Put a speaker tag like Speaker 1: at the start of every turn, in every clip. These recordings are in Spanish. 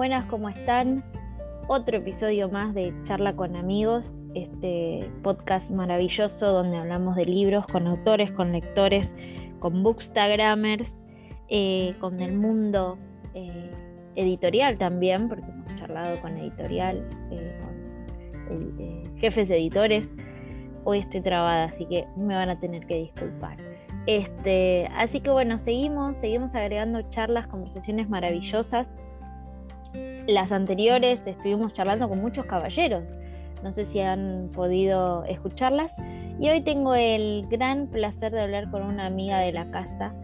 Speaker 1: buenas, ¿cómo están? Otro episodio más de Charla con amigos, este podcast maravilloso donde hablamos de libros con autores, con lectores, con bookstagrammers, eh, con el mundo eh, editorial también, porque hemos charlado con editorial, eh, con jefes editores. Hoy estoy trabada, así que me van a tener que disculpar. Este, así que bueno, seguimos, seguimos agregando charlas, conversaciones maravillosas. Las anteriores estuvimos charlando con muchos caballeros. No sé si han podido escucharlas. Y hoy tengo el gran placer de hablar con una amiga de la casa,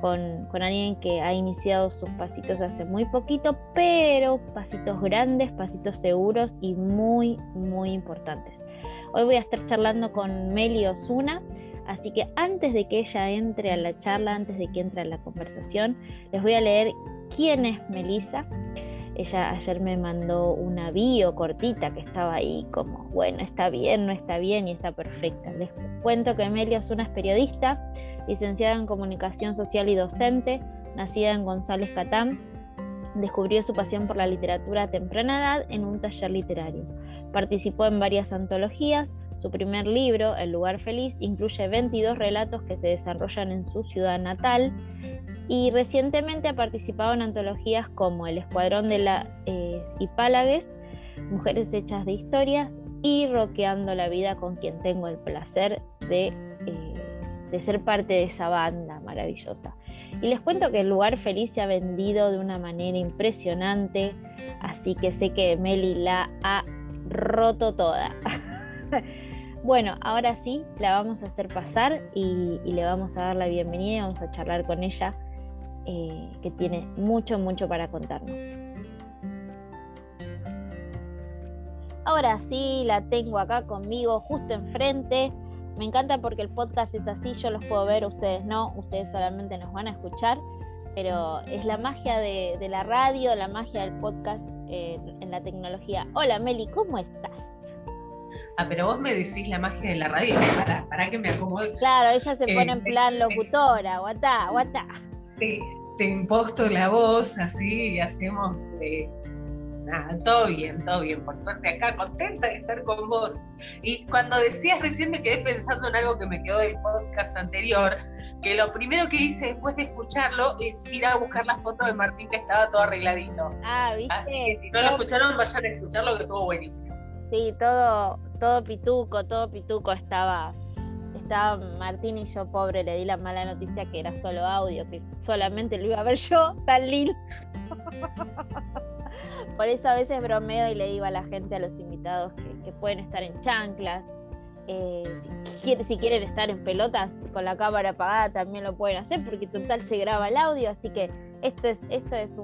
Speaker 1: con, con, alguien que ha iniciado sus pasitos hace muy poquito, pero pasitos grandes, pasitos seguros y muy, muy importantes. Hoy voy a estar charlando con Meli Osuna. Así que antes de que ella entre a la charla, antes de que entre a la conversación, les voy a leer quién es Melisa. Ella ayer me mandó una bio cortita que estaba ahí como, bueno, está bien, no está bien y está perfecta. Les cuento que Meli Osuna es periodista, licenciada en comunicación social y docente, nacida en González Catán. Descubrió su pasión por la literatura a temprana edad en un taller literario. Participó en varias antologías, su primer libro, El lugar feliz, incluye 22 relatos que se desarrollan en su ciudad natal y recientemente ha participado en antologías como El Escuadrón de las eh, Hipálagues, Mujeres Hechas de Historias y Roqueando la Vida con quien tengo el placer de, eh, de ser parte de esa banda maravillosa. Y les cuento que el lugar feliz se ha vendido de una manera impresionante, así que sé que Meli la ha roto toda. Bueno, ahora sí, la vamos a hacer pasar y, le vamos a dar la bienvenida y vamos a charlar con ella, eh, que tiene mucho, mucho para contarnos. Ahora sí, la tengo acá conmigo, justo enfrente. Me encanta porque el podcast es así, yo los puedo ver, ustedes no, ustedes solamente nos van a escuchar, pero es la magia de, la radio, la magia del podcast eh, en la tecnología. Hola Meli, ¿cómo estás?
Speaker 2: Ah, pero vos me decís la magia de la radio, para, para que me acomode.
Speaker 1: Claro, ella se pone en eh, plan locutora, guatá, guatá.
Speaker 2: Te, te, imposto la voz así y hacemos. Eh, nada, todo bien, todo bien, por suerte acá, contenta de estar con vos. Y cuando decías recién me quedé pensando en algo que me quedó del podcast anterior, que lo primero que hice después de escucharlo es ir a buscar la foto de Martín que estaba todo arregladito.
Speaker 1: Ah, ¿viste?
Speaker 2: Así que si no lo escucharon, vayan a escucharlo que estuvo buenísimo.
Speaker 1: Sí, todo, todo pituco, todo pituco estaba. Estaba Martín y yo, pobre, le di la mala noticia que era solo audio, que solamente lo iba a ver yo, tan lindo. Por eso a veces bromeo y le digo a la gente, a los invitados, que, pueden estar en chanclas. Eh, si, quieren estar en pelotas con la cámara apagada también lo pueden hacer porque total se graba el audio, así que esto es, esto es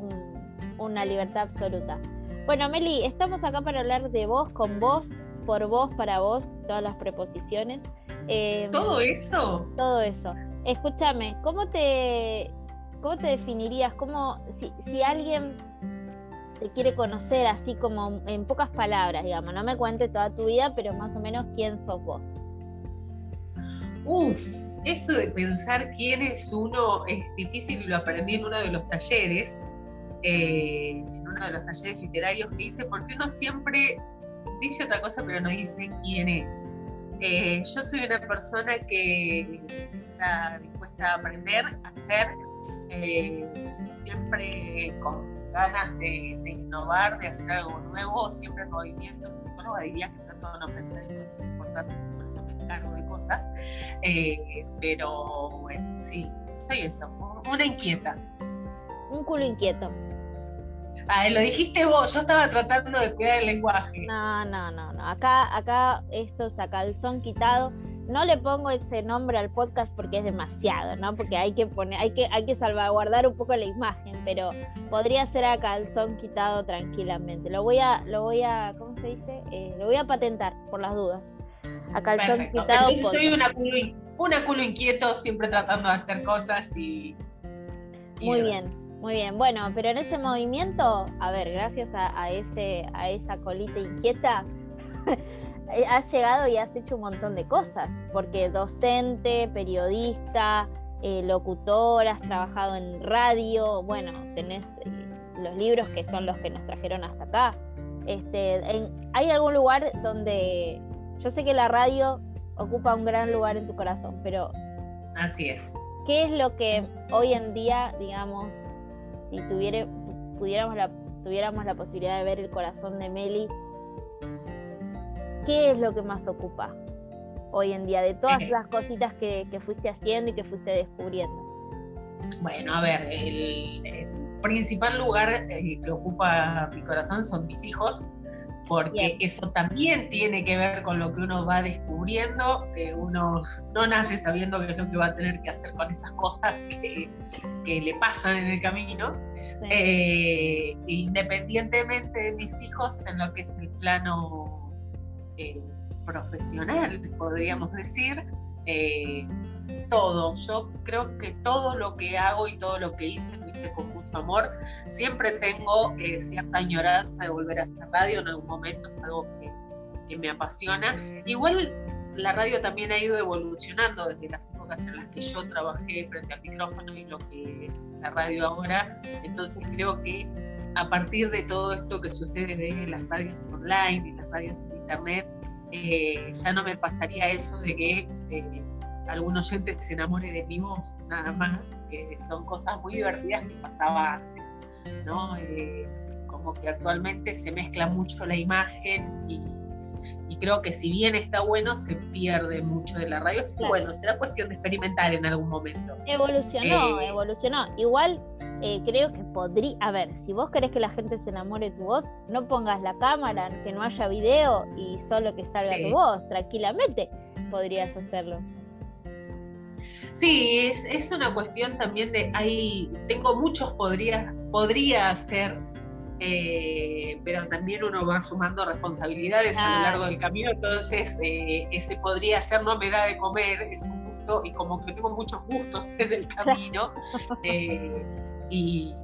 Speaker 1: una libertad absoluta. Bueno, Meli, estamos acá para hablar de vos, con vos, por vos, para vos, todas las preposiciones.
Speaker 2: Em, ¿Todo eso?
Speaker 1: Todo eso. Escúchame, ¿cómo te, cómo te definirías? ¿Cómo, si, si alguien te quiere conocer así como en pocas palabras, digamos, no me cuente toda tu vida, pero más o menos quién sos vos?
Speaker 2: Uf, eso de pensar quién es uno es difícil y lo aprendí en uno de los talleres eh, en uno de los talleres literarios que dice, porque uno siempre dice otra cosa pero no dice quién es. Eh, yo soy una persona que está dispuesta a aprender, a hacer, eh, siempre con ganas de, innovar, de hacer algo nuevo, siempre en movimiento. Mi psicóloga diría que trato de no pensar en cosas importantes y por eso me encargo de cosas. pero bueno, sí, soy eso, una inquieta.
Speaker 1: Un culo inquieto.
Speaker 2: Ah, lo dijiste vos, yo estaba tratando de cuidar el lenguaje.
Speaker 1: No, no, no, no. Acá, acá esto es a calzón quitado. No le pongo ese nombre al podcast porque es demasiado, ¿no? Porque hay que poner, hay que, hay que salvaguardar un poco la imagen, pero podría ser a calzón quitado tranquilamente. Lo voy a, lo voy a, ¿cómo se dice? Eh, lo voy a patentar por las dudas.
Speaker 2: A calzón quitado. Yo soy una culo, una culo inquieto, siempre tratando de hacer cas y.
Speaker 1: Muy bien. Muy bien, bueno, pero en ese movimiento, a ver, gracias a, ese, a esa colita inquieta, has llegado y has hecho un montón de cosas, porque docente, periodista, eh, locutor, has trabajado en radio, bueno, tenés, eh, los libros que son los que nos trajeron hasta acá. Este, ¿Hay algún lugar donde yo sé que la radio ocupa un gran lugar en tu corazón, pero...
Speaker 2: Así es.
Speaker 1: ¿Qué es lo que hoy en día, digamos, si tuviera, pudiéramos la, tuviéramos la posibilidad de ver el corazón de Meli, ¿qué es lo que más ocupa hoy en día de todas eh. esas cositas que, fuiste haciendo y que fuiste descubriendo?
Speaker 2: Bueno, a ver, el, principal lugar eh, que ocupa mi corazón son mis hijos, porque eso también tiene que ver con lo que uno va descubriendo. uno no nace sabiendo qué es lo que va a tener que hacer con esas cosas que, le pasan en el camino. Eh, independientemente de mis hijos, en lo que es el plano eh, profesional, podríamos decir, eh, todo. Yo creo que todo lo que hago y todo lo que hice lo hice con mucho amor. Siempre tengo eh, cierta añoranza de volver a hacer radio en algún momento, es algo que, me apasiona. Igual la radio también ha ido evolucionando desde las épocas en las que yo trabajé frente al micrófono y lo que es la radio ahora. Entonces creo que a partir de todo esto que sucede de las radios online y las radios en internet, eh, ya no me pasaría eso de que eh, algún oyente se enamore de mi voz, nada más, que son cosas muy divertidas que pasaba antes, ¿no? Eh, como que actualmente se mezcla mucho la imagen y, creo que si bien está bueno, se pierde mucho de la radio. Así bueno, será cuestión de experimentar en algún momento.
Speaker 1: Evolucionó, eh, evolucionó. Igual eh, creo que podría, a ver, si vos querés que la gente se enamore de tu voz, no pongas la cámara, que no haya video y solo que salga tu voz, tranquilamente podrías hacerlo.
Speaker 2: Sí, es, es, una cuestión también de, hay, tengo muchos podría, podría hacer, eh, pero también uno va sumando responsabilidades a lo largo del camino, entonces eh, ese podría ser no me da de comer, es un gusto, y como que tengo muchos gustos en el camino, eh, y,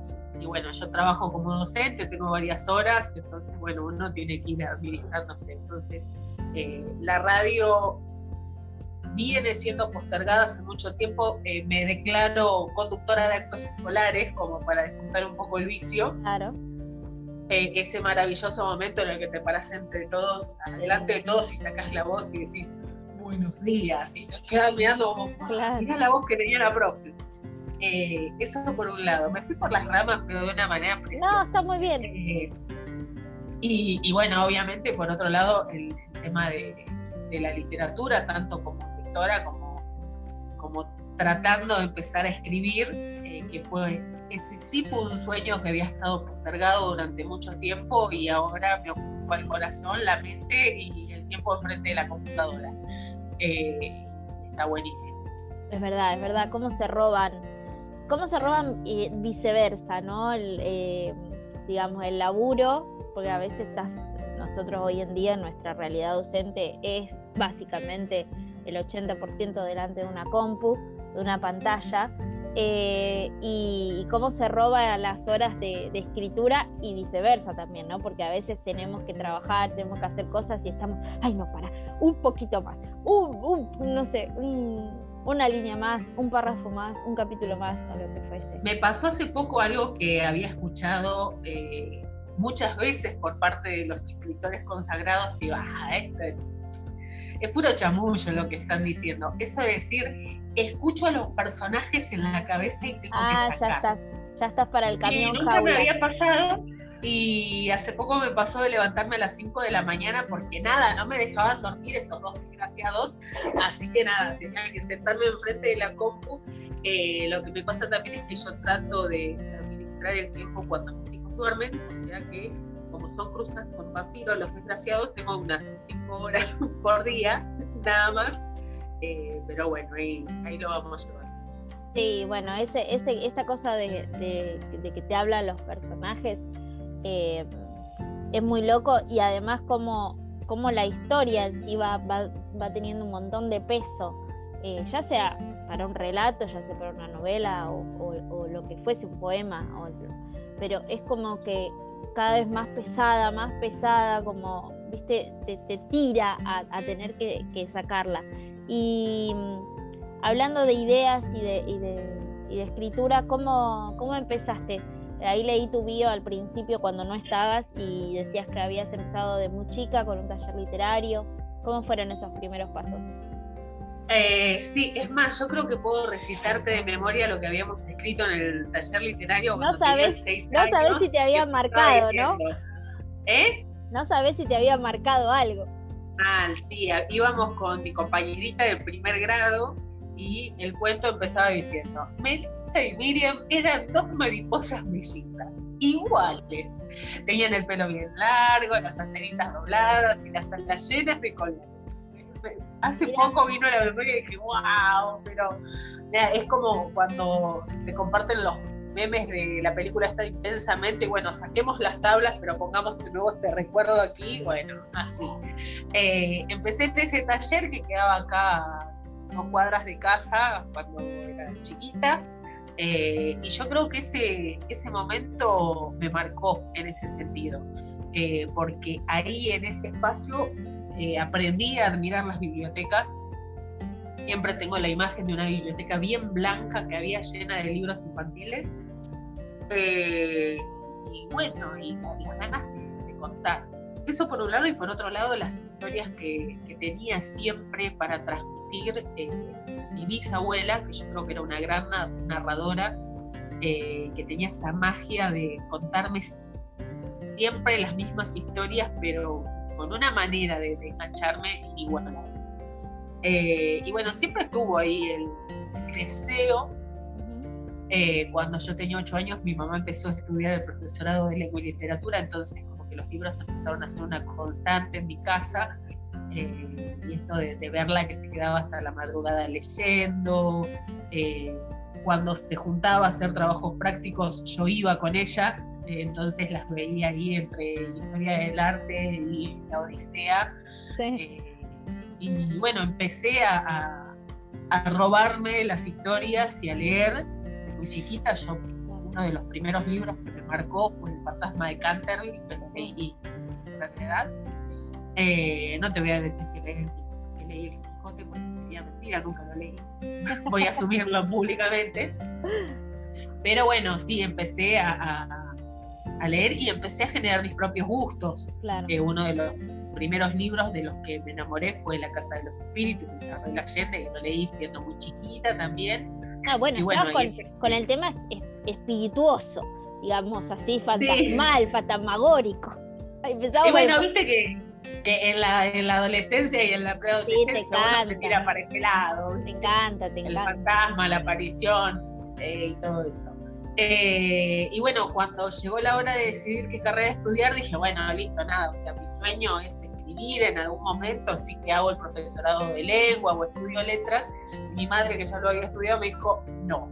Speaker 2: y, bueno, yo trabajo como docente, tengo varias horas, entonces bueno, uno tiene que ir administrándose, entonces la radio viene siendo postergada hace mucho tiempo. Eh, me declaro conductora de actos escolares, como para disculpar un poco el vicio.
Speaker 1: Claro.
Speaker 2: Eh, ese maravilloso momento en el que te paras entre todos, delante de todos y sacas la voz y decís buenos días, y te quedas mirando como, mira la voz que tenía la profe. Eh, eso por un lado. Me fui por las ramas, pero de una manera preciosa.
Speaker 1: No, está muy bien.
Speaker 2: Y, y, bueno, obviamente, por otro lado, el, tema de, de, la literatura, tanto como como, como tratando de empezar a escribir, eh, que fue, ese sí fue un sueño que había estado postergado durante mucho tiempo y ahora me ocupa el corazón, la mente y el tiempo enfrente de la computadora. Eh, está buenísimo.
Speaker 1: Es verdad, es verdad, cómo se roban, cómo se roban y viceversa, ¿no? El, digamos, el laburo, porque a veces estás, nosotros hoy en día, nuestra realidad docente es básicamente el 80% delante de una compu, de una pantalla, eh, y, cómo se roba las horas de, escritura y viceversa también, ¿no? Porque a veces tenemos que trabajar, tenemos que hacer cosas y estamos, ay, no, para, un poquito más, un, no sé, una línea más, un párrafo más, un capítulo más, o lo que fuese.
Speaker 2: Me pasó hace poco algo que había escuchado eh, muchas veces por parte de los escritores consagrados y, ah, esto es es puro chamullo lo que están diciendo. Eso de decir, escucho a los personajes en la cabeza y tengo que
Speaker 1: ah,
Speaker 2: sacar.
Speaker 1: Ya estás, ya estás para el camión.
Speaker 2: Y nunca me había pasado. Y hace poco me pasó de levantarme a las 5 de la mañana porque nada, no me dejaban dormir esos dos desgraciados. Así que nada, tenía que sentarme enfrente de la compu. Eh, lo que me pasa también es que yo trato de administrar el tiempo cuando mis hijos duermen, o sea que como son cruzas con vampiros, los desgraciados, tengo unas 5 horas por día, nada más. Eh, pero bueno, ahí, lo vamos a llevar.
Speaker 1: Sí, bueno, ese, ese, esta cosa de, de, que te hablan los personajes eh, es muy loco y además como, como la historia en sí va, va, va teniendo un montón de peso, eh, ya sea para un relato, ya sea para una novela o, o, lo que fuese un poema, pero es como que cada vez más pesada, más pesada, como, viste, te, tira a, tener que, sacarla. Y mm, hablando de ideas y de, y de, escritura, ¿cómo, ¿cómo, empezaste? Ahí leí tu bio al principio cuando no estabas y decías que habías empezado de muy chica con un taller literario. ¿Cómo fueron esos primeros pasos?
Speaker 2: Eh, sí, es más, yo creo que puedo recitarte de memoria lo que habíamos escrito en el taller literario.
Speaker 1: No sabes, no sabes si te había marcado, ¿no?
Speaker 2: ¿Eh?
Speaker 1: No sabes si te había marcado algo.
Speaker 2: Ah, sí, íbamos con mi compañerita de primer grado y el cuento empezaba diciendo, Melissa y Miriam eran dos mariposas mellizas, iguales. Tenían el pelo bien largo, las antenitas dobladas y las alas llenas de colores hace poco vino la memoria y dije, wow, pero es como cuando se comparten los memes de la película está intensamente, bueno, saquemos las tablas, pero pongamos de nuevo este recuerdo aquí, bueno, así. Eh, empecé en ese taller que quedaba acá dos cuadras de casa cuando era chiquita. Eh, y yo creo que ese, ese momento me marcó en ese sentido, eh, porque ahí en ese espacio eh, aprendí a admirar las bibliotecas. Siempre tengo la imagen de una biblioteca bien blanca que había llena de libros infantiles. Eh, y bueno, y las ganas de, contar. Eso por un lado, y por otro lado, las historias que, tenía siempre para transmitir eh, mi bisabuela, que yo creo que era una gran narradora, que tenía esa magia de contarme siempre las mismas historias, pero con una manera de, engancharme inigualable. Eh, y bueno, siempre estuvo ahí el, deseo. Eh, cuando yo tenía ocho años, mi mamá empezó a estudiar el profesorado de lengua y literatura, entonces como que los libros empezaron a ser una constante en mi casa. Eh, y esto de, verla que se quedaba hasta la madrugada leyendo, cuando se juntaba a hacer trabajos prácticos, yo iba con ella entonces las veía ahí entre Historia del Arte y La Odisea. Eh, y bueno, empecé a, a, robarme las historias y a leer. Muy chiquita, yo uno de los primeros libros que me marcó fue El fantasma de Canterville, que lo leí realidad. Eh, no te voy a decir que leí, que leí El Quijote porque sería mentira, nunca lo leí. voy a asumirlo públicamente. Pero bueno, sí, empecé a a leer y empecé a generar mis propios gustos.
Speaker 1: Claro.
Speaker 2: uno de los primeros libros de los que me enamoré fue La Casa de los Espíritus de Isabel Allende, que lo leí siendo muy chiquita también.
Speaker 1: Ah, bueno, con, el tema espirituoso, digamos así, fantasmal, fantasmagórico.
Speaker 2: y bueno, viste que, que en, la, en la adolescencia y en la preadolescencia uno se tira para este lado.
Speaker 1: Te encanta, te
Speaker 2: encanta. El fantasma, la aparición eh, y todo eso. Eh, y bueno, cuando llegó la hora de decidir qué carrera estudiar, dije, bueno, listo, nada, o sea, mi sueño es escribir en algún momento, sí que hago el profesorado de lengua o estudio letras. Mi madre, que ya lo había estudiado, me dijo, no.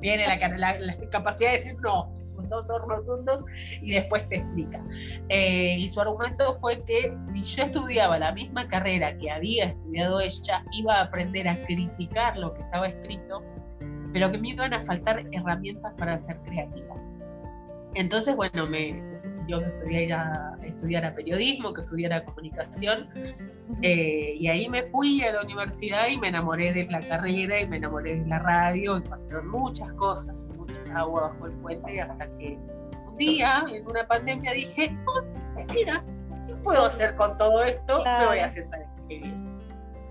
Speaker 2: Tiene la, la, capacidad de decir no, son dos rotundos y después te explica. Eh, y su argumento fue que si yo estudiaba la misma carrera que había estudiado ella, iba a aprender a criticar lo que estaba escrito pero que me iban a faltar herramientas para ser creativa. Entonces, bueno, me, yo me ir a estudiar a periodismo, que estudiara comunicación, eh, y ahí me fui a la universidad y me enamoré de la carrera y me enamoré de la radio y pasaron muchas cosas, mucha agua bajo el puente, hasta que un día, en una pandemia, dije, oh, mira, ¿qué puedo hacer con todo esto? Me voy a sentar a escribir.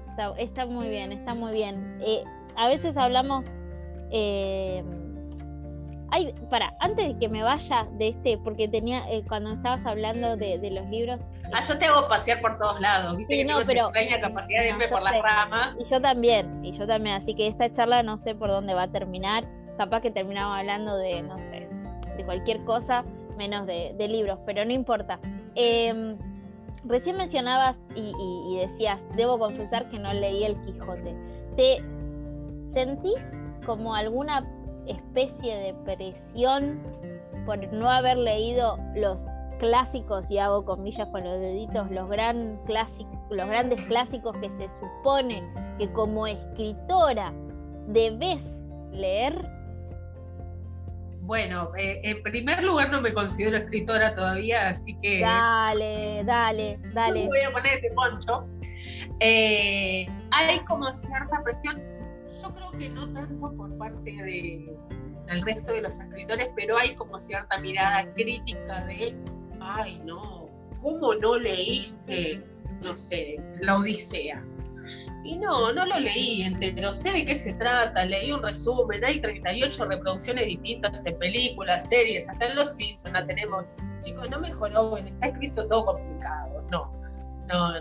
Speaker 1: Está, está muy bien, está muy bien. Eh, a veces hablamos eh, ay, para, antes de que me vaya de este, porque tenía, eh, cuando estabas hablando de, los libros.
Speaker 2: Ah, yo te hago pasear por todos lados, viste que no, tengo extraña capacidad de irme por las ramas.
Speaker 1: Y yo también, y yo también, así que esta charla no sé por dónde va a terminar. Capaz que terminamos hablando de, no sé, de cualquier cosa, menos de, libros, pero no importa. Em, recién mencionabas y, y decías, debo confesar que no leí El Quijote. ¿Te sentís como alguna especie de presión por no haber leído los clásicos, y hago comillas con los deditos, los, gran los grandes clásicos que se supone que como escritora debes leer?
Speaker 2: Bueno, eh, en primer lugar no me considero escritora todavía, así que...
Speaker 1: Dale, dale, dale.
Speaker 2: voy a poner ese poncho. Eh, hay como cierta presión yo creo que no tanto por parte de, el resto de los escritores, pero hay como cierta mirada crítica de, ay no, ¿cómo no leíste, no sé, la Odisea? Y no, no lo leí entero, sé de qué se trata, leí un resumen, hay 38 reproducciones distintas en películas, series, hasta en Los Simpsons la tenemos. Chicos, no mejoró, está escrito todo complicado, no. No,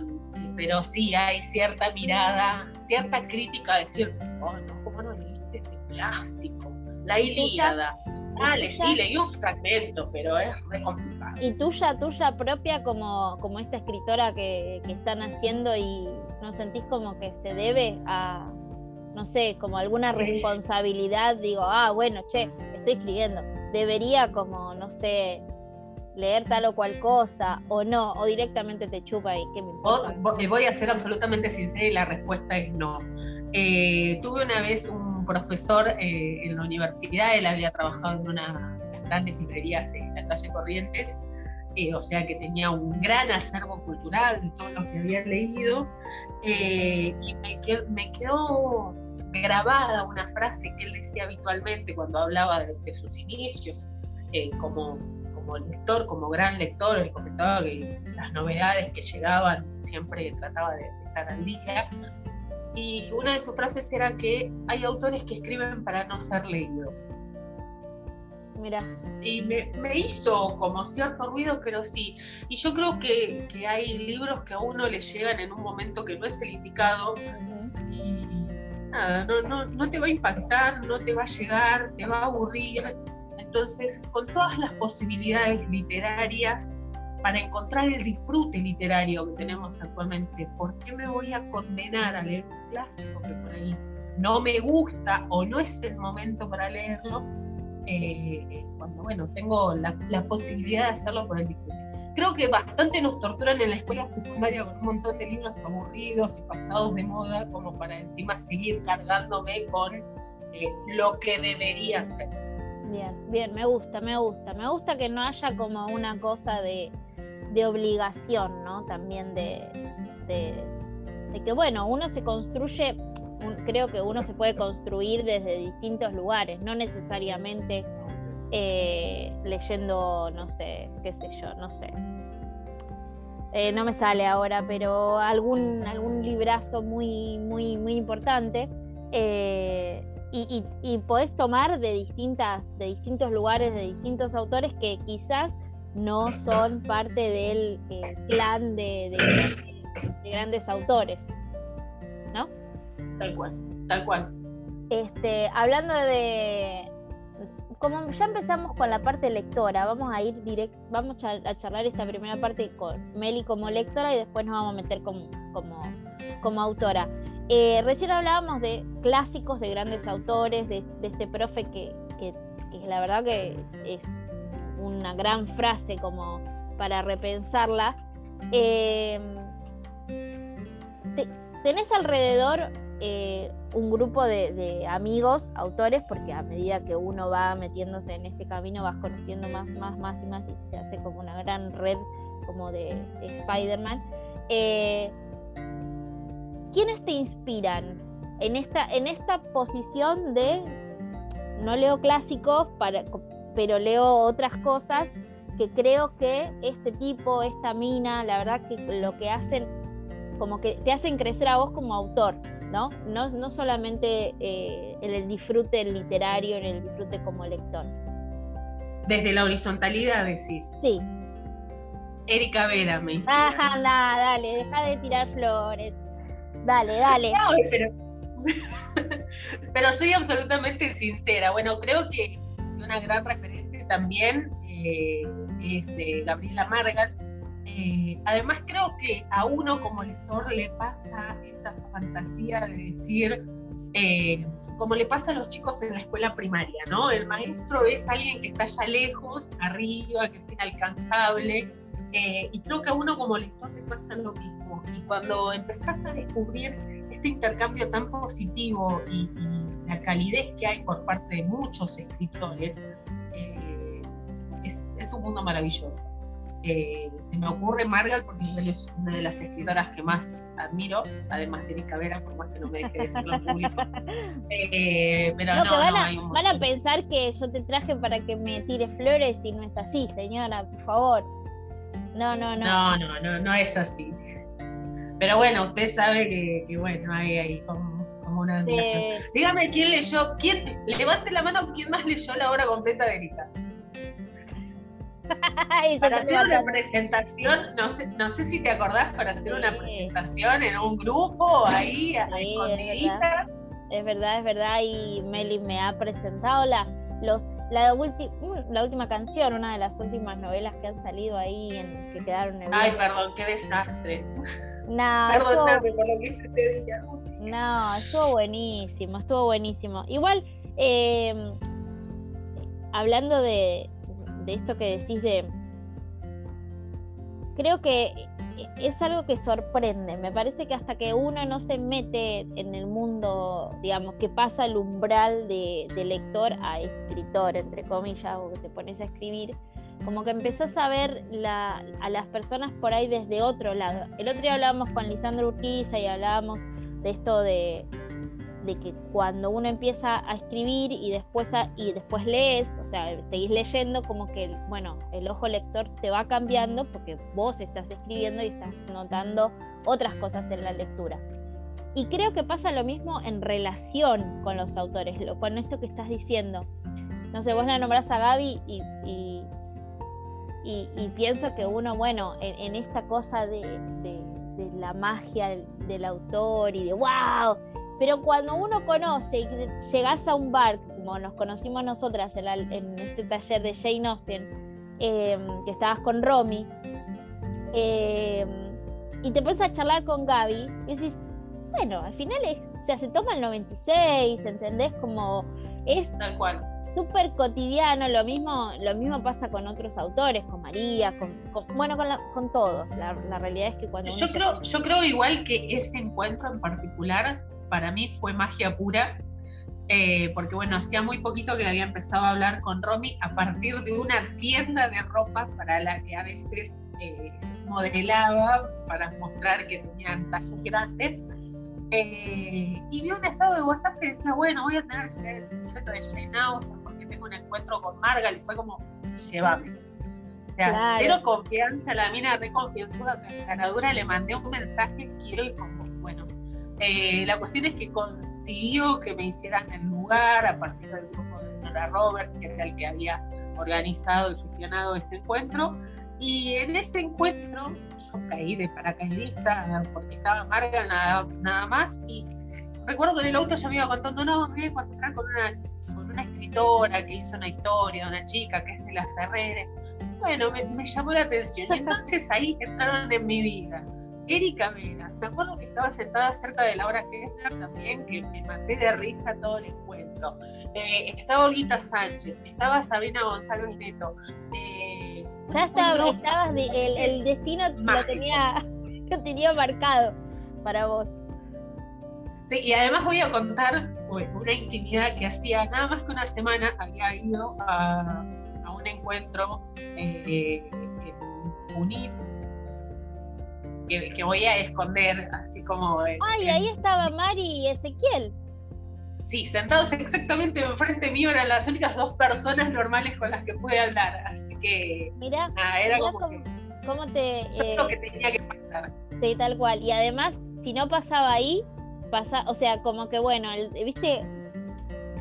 Speaker 2: pero sí hay cierta mirada, cierta crítica a decir, oh no, ¿cómo no leíste este clásico? La Ilíada. Dale, sí, leí un fragmento, pero es re complicado.
Speaker 1: ¿Y tuya, tuya propia como, como esta escritora que, que están haciendo y no sentís como que se debe a, no sé, como alguna responsabilidad? Digo, ah, bueno, che, estoy escribiendo. Debería como, no sé, leer tal o cual cosa o no, o directamente te chupa y qué me importa.
Speaker 2: Voy a ser absolutamente sincera y la respuesta es no. Eh, tuve una vez un profesor eh, en la universidad, él había trabajado en una de las grandes librerías de la calle Corrientes, eh, o sea que tenía un gran acervo cultural de todo lo que había leído, eh, y me quedó, me quedó, grabada una frase que él decía habitualmente cuando hablaba de, sus inicios como, como lector, como gran lector, él comentaba que las novedades que llegaban siempre trataba de estar al día, y una de sus frases era que hay autores que escriben para no ser leídos.
Speaker 1: Mira.
Speaker 2: Y me, hizo como cierto ruido, pero sí. Y yo creo que, hay libros que a uno le llegan en un momento que no es el indicado. Y nada, no, no, no te va a impactar, no te va a llegar, te va a aburrir. Entonces, con todas las posibilidades literarias, para encontrar el disfrute literario que tenemos actualmente. ¿Por qué me voy a condenar a leer un clásico que por ahí no me gusta o no es el momento para leerlo? Eh, cuando, bueno, tengo la, posibilidad de hacerlo por el disfrute. Creo que bastante nos torturan en la escuela secundaria con un montón de libros aburridos y pasados de moda, como para encima seguir cargándome con eh, lo que debería ser.
Speaker 1: Bien, bien, me gusta, me gusta. Me gusta que no haya como una cosa de de obligación, ¿no? También de, de, que, bueno, uno se construye, creo que uno se puede construir desde distintos lugares, no necesariamente eh, leyendo, no sé, qué sé yo, no sé. Eh, no me sale ahora, pero algún, algún librazo muy, muy, muy importante. Eh, y, y, y, podés tomar de, distintas, de distintos lugares, de distintos autores que quizás no son parte del eh, clan de, grandes autores, ¿no?
Speaker 2: Tal cual, tal cual.
Speaker 1: Este, hablando de, como ya empezamos con la parte lectora, vamos a ir directo, vamos a charlar esta primera parte con Meli como lectora y después nos vamos a meter como, como, como autora. Eh, recién hablábamos de clásicos de grandes autores, de, este profe que, que, la verdad que es una gran frase como para repensarla. Eh, ¿Tenés alrededor eh, un grupo de, amigos, autores, porque a medida que uno va metiéndose en este camino vas conociendo más, más, más y más y se hace como una gran red como de, Spider-Man? Eh, ¿Quiénes te inspiran en esta, en esta posición de no leo clásicos para, pero leo otras cosas que creo que este tipo, esta mina, la verdad que lo que hacen, como que te hacen crecer a vos como autor, ¿no? No, no solamente eh, en el disfrute literario, en el disfrute como lector.
Speaker 2: Desde la horizontalidad decís.
Speaker 1: Sí.
Speaker 2: Erika Vérame.
Speaker 1: Ajá, nada, dale, deja de tirar flores. Dale, dale.
Speaker 2: pero, pero soy absolutamente sincera. Bueno, creo que una gran referente también eh, es eh, Gabriela Margal. Eh, además creo que a uno como lector le pasa esta fantasía de decir, como le pasa a los chicos en la escuela primaria, ¿no? El maestro es alguien que está allá lejos, arriba, que es inalcanzable, y creo que a uno como lector le pasa lo mismo. Y cuando empezás a descubrir este intercambio tan positivo y la calidez que hay por parte de muchos escritores, eh, es, un mundo maravilloso. Eh, se me ocurre Margal porque es una de las escritoras que más admiro, además de Erika Vera, por más que no me deje decirlo en público. Eh, pero no,
Speaker 1: van, a, van a pensar que yo te traje para que me tire flores y no es así, señora, por favor. No, no, no.
Speaker 2: No, no, no, no es así. Pero bueno, usted sabe que, bueno, hay ahí como, una admiración. Dígame quién leyó, quién, levante la mano quién más leyó la obra completa de Erika. para hacer una presentación, no sé, no sé si te acordás, para hacer una presentación en un grupo, ahí, escondiditas.
Speaker 1: Es verdad, es verdad, y Meli me ha presentado la, los, la, la última canción, una de las últimas novelas que han salido ahí, en, que quedaron en
Speaker 2: Ay, perdón, qué desastre.
Speaker 1: No,
Speaker 2: Perdóname por lo que hice este día.
Speaker 1: No, estuvo buenísimo, estuvo buenísimo. Igual, eh, hablando de, de esto que decís de... Creo que es algo que sorprende. Me parece que hasta que uno no se mete en el mundo, digamos, que pasa el umbral de, lector a escritor, entre comillas, o que te pones a escribir, como que empezás a ver a las personas por ahí desde otro lado. El otro día hablábamos con Lisandro Urquiza y hablábamos de esto de, de que cuando uno empieza a escribir y después, y después lees, o sea, seguís leyendo, como que, bueno, el ojo lector te va cambiando porque vos estás escribiendo y estás notando otras cosas en la lectura. Y creo que pasa lo mismo en relación con los autores, con esto que estás diciendo. No sé, vos la nombrás a Gaby y, y, pienso que uno, bueno, en, esta cosa de, de la magia del, del, autor y de wow, pero cuando uno conoce y llegas a un bar, como nos conocimos nosotras en, este taller de Jane Austen, em, que estabas con Romy, em, y te pones a charlar con Gaby, y decís, bueno, al final es, o sea, se toma el 96, ¿entendés? Como es
Speaker 2: Tal cual.
Speaker 1: súper cotidiano, lo mismo, lo mismo pasa con otros autores, con María, con, bueno, con, con todos. La, realidad es que cuando...
Speaker 2: Yo creo, yo creo igual que ese encuentro en particular para mí fue magia pura, eh, porque bueno, hacía muy poquito que había empezado a hablar con Romy a partir de una tienda de ropa para la que a veces eh, modelaba para mostrar que tenían tallas grandes. Eh, y vi un estado de WhatsApp que decía, bueno, voy a tener que leer el secreto de Jane Austen porque tengo un encuentro con Margaret y fue como, llévame. O sea, cero confianza, la mina de confianza, ganadora, le mandé un mensaje, quiero ir con eh, la cuestión es que consiguió que me hicieran el lugar a partir del grupo de Nora Roberts, que era el que había organizado y gestionado este encuentro. Y en ese encuentro yo caí de paracaidista porque estaba amarga nada, nada más. Y recuerdo que en el auto ya me iba contando, no, me voy a encontrar con una, con una escritora que hizo una historia, una chica que es de las Ferreres. Bueno, me, me llamó la atención. Y entonces ahí entraron en mi vida Erika Vera, me acuerdo que estaba sentada cerca de Laura Kessler también, que me maté de risa todo el encuentro. Eh, estaba Olguita Sánchez, estaba Sabrina González Neto.
Speaker 1: Eh, ya estaba, estabas el, destino lo tenía, lo tenía marcado para vos.
Speaker 2: Sí, y además voy a contar una intimidad que hacía nada más que una semana había ido a, un encuentro eh, en UNIP que, voy a esconder, así como...
Speaker 1: Ay, ahí estaba Mari y Ezequiel.
Speaker 2: Sí, sentados exactamente enfrente mío eran las únicas dos personas normales con las que pude hablar, así que...
Speaker 1: Mira, era como cómo, te...
Speaker 2: Yo creo que tenía que pasar.
Speaker 1: Sí, tal cual. Y además, si no pasaba ahí, pasa, o sea, como que bueno, viste,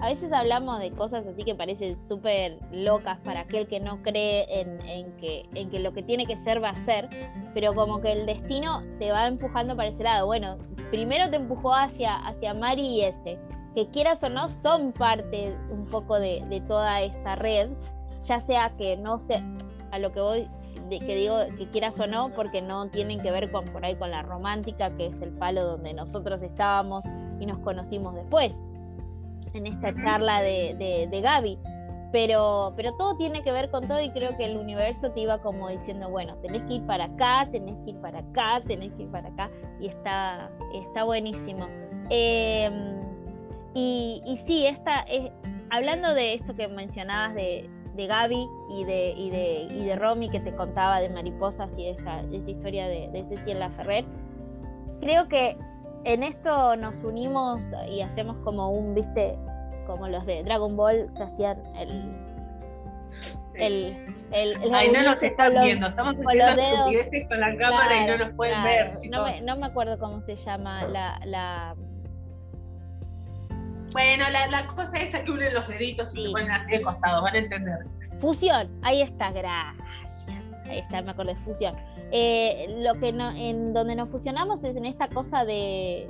Speaker 1: a veces hablamos de cosas así que parecen súper locas para aquel que no cree en, que, en que lo que tiene que ser va a ser, pero como que el destino te va empujando para ese lado. Bueno, primero te empujó hacia, hacia Mari y ese, que quieras o no son parte un poco de, toda esta red, ya sea que no sé, a lo que voy que digo que quieras o no, porque no tienen que ver con por ahí con la romántica, que es el palo donde nosotros estábamos y nos conocimos después en esta charla de, de, Gaby. Pero, pero todo tiene que ver con todo y creo que el universo te iba como diciendo, bueno, tenés que ir para acá, tenés que ir para acá, tenés que ir para acá y está, está buenísimo. Em, y, y, sí, esta, es, hablando de esto que mencionabas de, de Gaby y de, y de, y de Romy que te contaba de mariposas y de esta, historia de, de Cecilia Ferrer. Creo que en esto nos unimos y hacemos como un, viste, como los de Dragon Ball que hacían el.
Speaker 2: El, el, Ay, no nos están viendo, estamos haciendo estupideces con la cámara y no nos pueden ver.
Speaker 1: No me, no me, acuerdo cómo se llama la, la
Speaker 2: bueno, la, la, cosa esa que unen los deditos y se ponen así de costado, van a entender.
Speaker 1: Fusión, ahí está, gracias. Ahí está, me de fusión. Eh, lo que no, en donde nos fusionamos es en esta cosa de,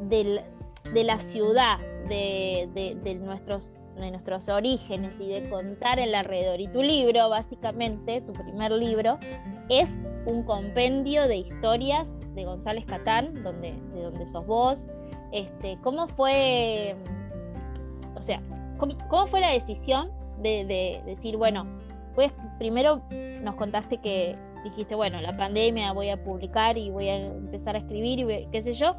Speaker 1: de, la ciudad, de, de, nuestros, de nuestros orígenes y de contar el alrededor. Y tu libro, básicamente, tu primer libro, es un compendio de historias de González Catán, donde, de donde sos vos. Este, ¿Cómo fue, o sea, cómo, fue la decisión de, de decir, bueno, pues primero nos contaste que dijiste, bueno, la pandemia voy a publicar y voy a empezar a escribir y qué sé yo,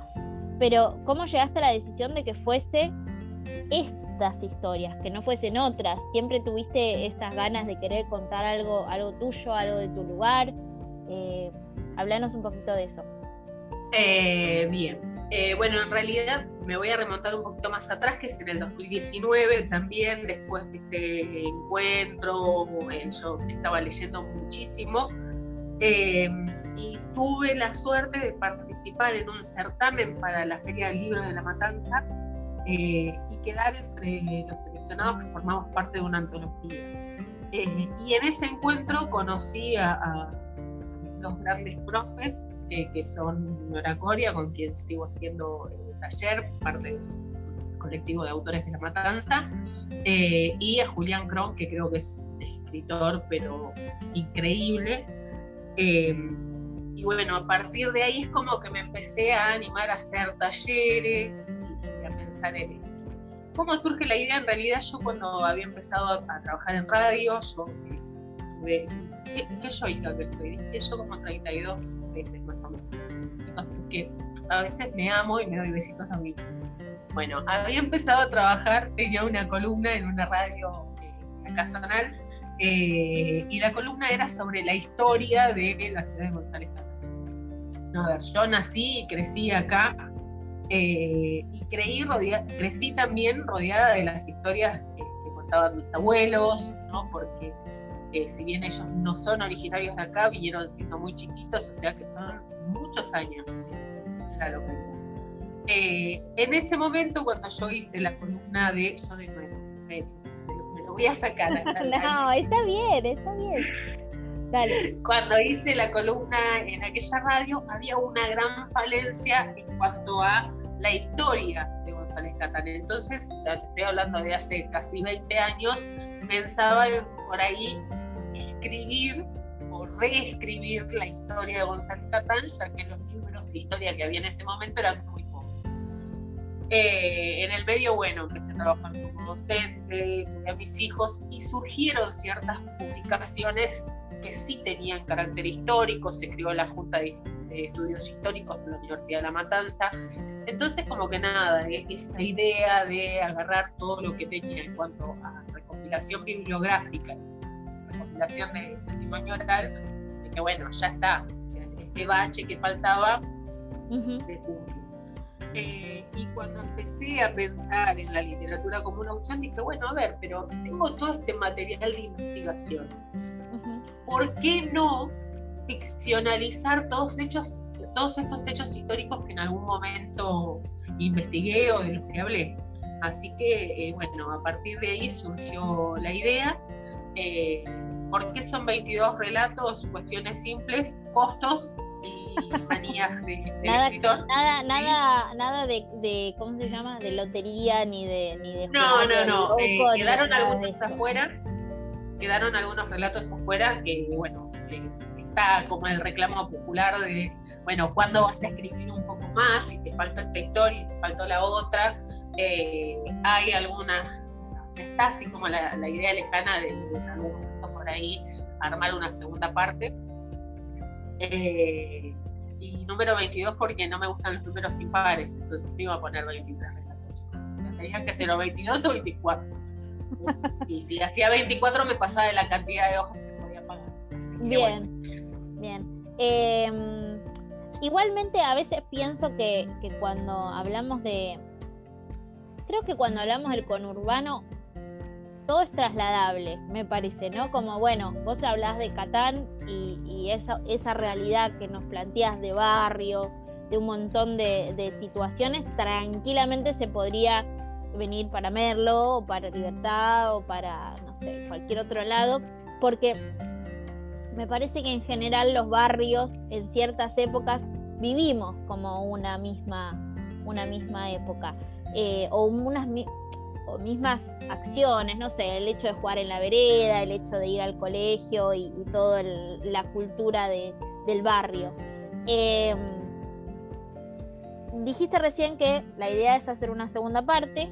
Speaker 1: pero ¿cómo llegaste a la decisión de que fuese estas historias, que no fuesen otras? ¿Siempre tuviste estas ganas de querer contar algo, algo tuyo, algo de tu lugar? Eh, hablanos un poquito de eso.
Speaker 2: Eh, bien, eh, bueno, en realidad me voy a remontar un poquito más atrás, que es en el 2019 también, después de este encuentro, yo estaba leyendo muchísimo eh, y tuve la suerte de participar en un certamen para la Feria del Libro de la Matanza eh, y quedar entre los seleccionados que formamos parte de una antología. Eh, y en ese encuentro conocí a, dos grandes profes, que son Nora Coria, con quien sigo haciendo taller, parte del colectivo de autores de la Matanza, y a Julián Cron, que creo que es escritor, pero increíble. Em, y bueno, a partir de ahí es como que me empecé a animar a hacer talleres y a pensar en ¿Cómo surge la idea? En realidad yo cuando había empezado a, trabajar en radio, yo tuve, ¿qué, qué yoica que estoy? Yo como 32 veces más o menos. Así que a veces me amo y me doy besitos a mí. Bueno, había empezado a trabajar, tenía una columna en una radio eh, casonal eh, y la columna era sobre la historia de la ciudad de González A ver, yo nací y crecí acá eh, y creí crecí también rodeada de las historias que, contaban mis abuelos, ¿no? porque eh, si bien ellos no son originarios de acá, vinieron siendo muy chiquitos, o sea que son muchos años la localidad. en ese momento, cuando yo hice la columna de Yo de Nuevo, voy a sacar.
Speaker 1: no, está bien, está bien. Dale.
Speaker 2: Cuando hice la columna en aquella radio, había una gran falencia en cuanto a la historia de González Catán. Entonces, o sea, estoy hablando de hace casi 20 años, pensaba por ahí escribir o reescribir la historia de González Catán, ya que los libros de historia que había en ese momento eran muy eh, en el medio, bueno, empecé a trabajar como docente, a mis hijos y surgieron ciertas publicaciones que sí tenían carácter histórico, se creó la Junta de, Estudios Históricos de la Universidad de La Matanza. Entonces, como que nada, e, esa idea de agarrar todo lo que tenía en cuanto a recopilación bibliográfica, recopilación de testimonio oral, de que bueno, ya está, este bache que faltaba Eh, y cuando empecé a pensar en la literatura como una opción, dije, bueno, a ver, pero tengo todo este material de investigación. ¿Por qué no ficcionalizar todos, hechos, todos estos hechos históricos que en algún momento investigué o de los que hablé? Así que, eh, bueno, a partir de ahí surgió la idea. Eh, ¿Por qué son 22 relatos? Cuestiones simples, costos manías de,
Speaker 1: nada, Nada, nada, nada de, ¿cómo se llama? De lotería ni de... Ni de
Speaker 2: no, no, no. Eh, quedaron algunos afuera, quedaron algunos relatos afuera que, bueno, está como el reclamo popular de, bueno, ¿cuándo vas a escribir un poco más? Si te faltó esta historia y te faltó la otra. Eh, hay algunas, está así como la, idea lejana de, de algún momento por ahí armar una segunda parte. Eh, y número 22 porque no me gustan los números impares, entonces me iba a poner 23 relatos, O sea, tenían que ser o 22 o 24. y si hacía 24 me pasaba de la cantidad de hojas que podía pagar.
Speaker 1: bien, bien. Em, igualmente a veces pienso que, que cuando hablamos de... Creo que cuando hablamos del conurbano todo es trasladable, me parece, ¿no? Como, bueno, vos hablás de Catán y, esa, realidad que nos planteas de barrio, de un montón de, situaciones, tranquilamente se podría venir para Merlo o para Libertad o para, no sé, cualquier otro lado, porque me parece que en general los barrios en ciertas épocas vivimos como una misma, una misma época. Eh, o unas o mismas acciones, no sé, el hecho de jugar en la vereda, el hecho de ir al colegio y, toda la cultura del barrio. Em, dijiste recién que la idea es hacer una segunda parte,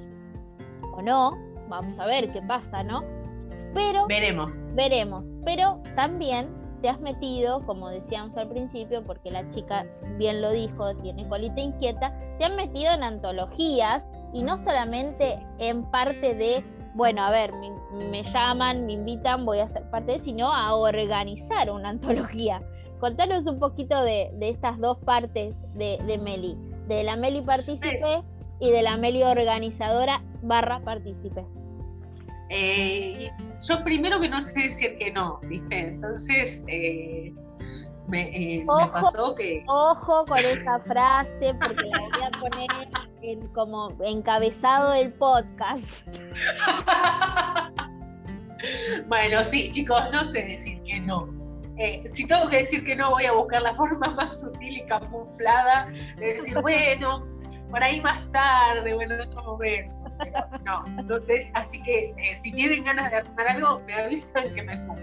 Speaker 1: o no, vamos a ver qué pasa, ¿no? Pero...
Speaker 2: Veremos.
Speaker 1: Veremos, pero también te has metido, como decíamos al principio, porque la chica bien lo dijo, tiene colita inquieta, te has metido en antologías y no solamente en parte de, bueno, a ver, me, llaman, me invitan, voy a ser parte de, sino a organizar una antología. Contanos un poquito de, estas dos partes de, Meli, de la Meli partícipe y de la Meli organizadora barra partícipe.
Speaker 2: Eh, yo primero que no sé decir que no, ¿viste? Entonces, eh, me,
Speaker 1: ojo,
Speaker 2: me, pasó que...
Speaker 1: Ojo con esa frase, porque la voy a poner en, como encabezado del podcast.
Speaker 2: bueno, sí, chicos, no sé decir que no. Eh, si tengo que decir que no, voy a buscar la forma más sutil y camuflada de decir, bueno, por ahí más tarde, bueno, en otro momento. no, entonces, así que eh, si tienen ganas de armar algo, me avisan que me sumo.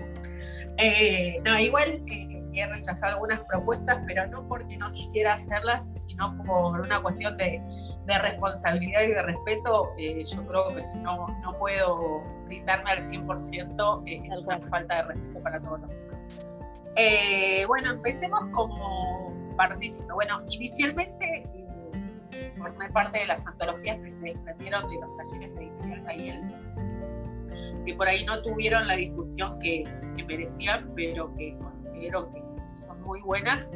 Speaker 2: Eh, no, igual he rechazado algunas propuestas, pero no porque no quisiera hacerlas, sino por una cuestión de, responsabilidad y de respeto. Eh, yo creo que si no, no puedo brindarme al 100%, eh, es una falta de respeto para todos los demás. Eh, bueno, empecemos como partícipe. Bueno, inicialmente formé parte de las antologías que se desprendieron de los talleres de editorial Cayel, que por ahí no tuvieron la difusión que, que merecían, pero que considero que son muy buenas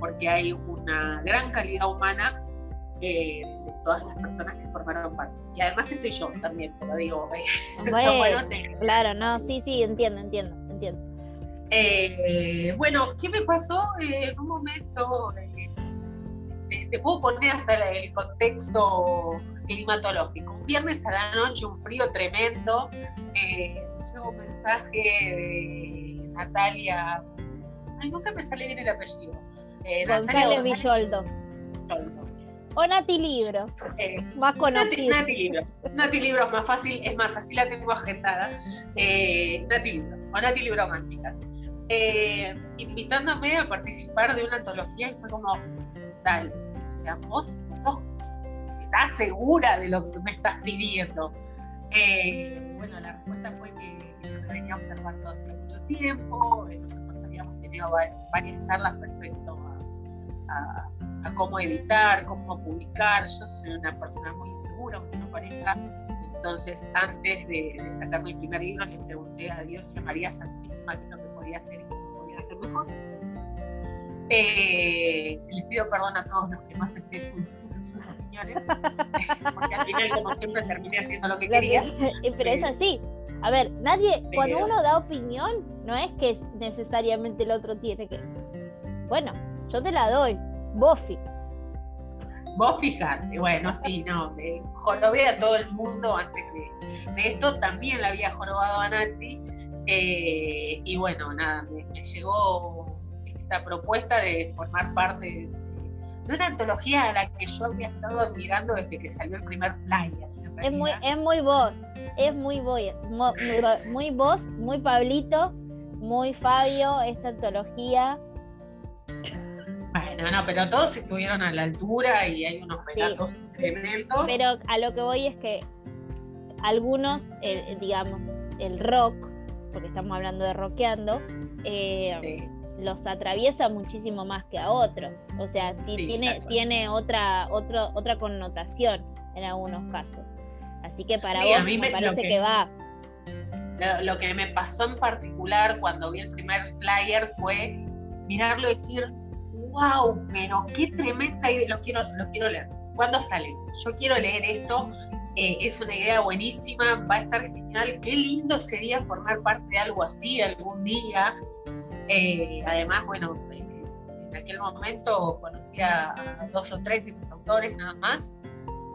Speaker 2: porque hay una gran calidad humana eh, de todas las personas que formaron parte. Y además estoy yo también, te lo digo.
Speaker 1: Eh, claro, no, sí, sí, entiendo, entiendo, entiendo.
Speaker 2: Eh, bueno, ¿qué me pasó en un momento? te puedo poner hasta el contexto climatológico. Un viernes a la noche, un frío tremendo. llegó un mensaje de Natalia Ay, nunca me sale bien el apellido.
Speaker 1: Eh, González Villoldo. O Nati Libros, eh, más conocido.
Speaker 2: Nati, Libros. Nati Libros, más fácil, es más, así la tengo agendada. Eh, Nati Libros, o Nati Librománticas. Eh, invitándome a participar de una antología y fue como, tal, o sea, vos sos, estás segura de lo que me estás pidiendo. Eh, bueno, la respuesta fue que yo te venía observando hace mucho tiempo, varias charlas respecto a, cómo editar, cómo publicar. Yo soy una persona muy insegura, aunque no parezca. Entonces, antes de, sacar mi primer libro, le pregunté a Dios y a María Santísima qué es lo que podía hacer y cómo podía hacer mejor. Eh, les pido perdón a todos los que no acepté sus, opiniones, porque al final, como siempre, terminé haciendo lo que quería.
Speaker 1: Pero es así, a ver, nadie, cuando uno da opinión, no es que necesariamente el otro tiene que. Bueno, yo te la doy. Vos
Speaker 2: Vos fijate, bueno, sí, no, jorobé a todo el mundo antes de, esto, también la había jorobado a Nati, eh, y bueno, nada, me, llegó esta propuesta de formar parte de, de, una antología a la que yo había estado admirando desde que salió el primer flyer.
Speaker 1: Es muy, es muy vos, es muy vos, muy, vos, muy Pablito, muy Fabio, esta antología.
Speaker 2: Bueno, no, pero todos estuvieron a la altura y hay unos relatos tremendos.
Speaker 1: Pero a lo que voy es que algunos, digamos, el rock, porque estamos hablando de rockeando, eh, los atraviesa muchísimo más que a otros. O sea, tiene, tiene otra, otra connotación en algunos casos. Así que para vos me, parece que... va.
Speaker 2: lo, que me pasó en particular cuando vi el primer flyer fue mirarlo y decir, wow, pero qué tremenda idea, lo quiero, lo quiero leer. ¿Cuándo sale? Yo quiero leer esto, eh, es una idea buenísima, va a estar genial, qué lindo sería formar parte de algo así algún día. Eh, además, bueno, en aquel momento conocí a, dos o tres de los autores nada más,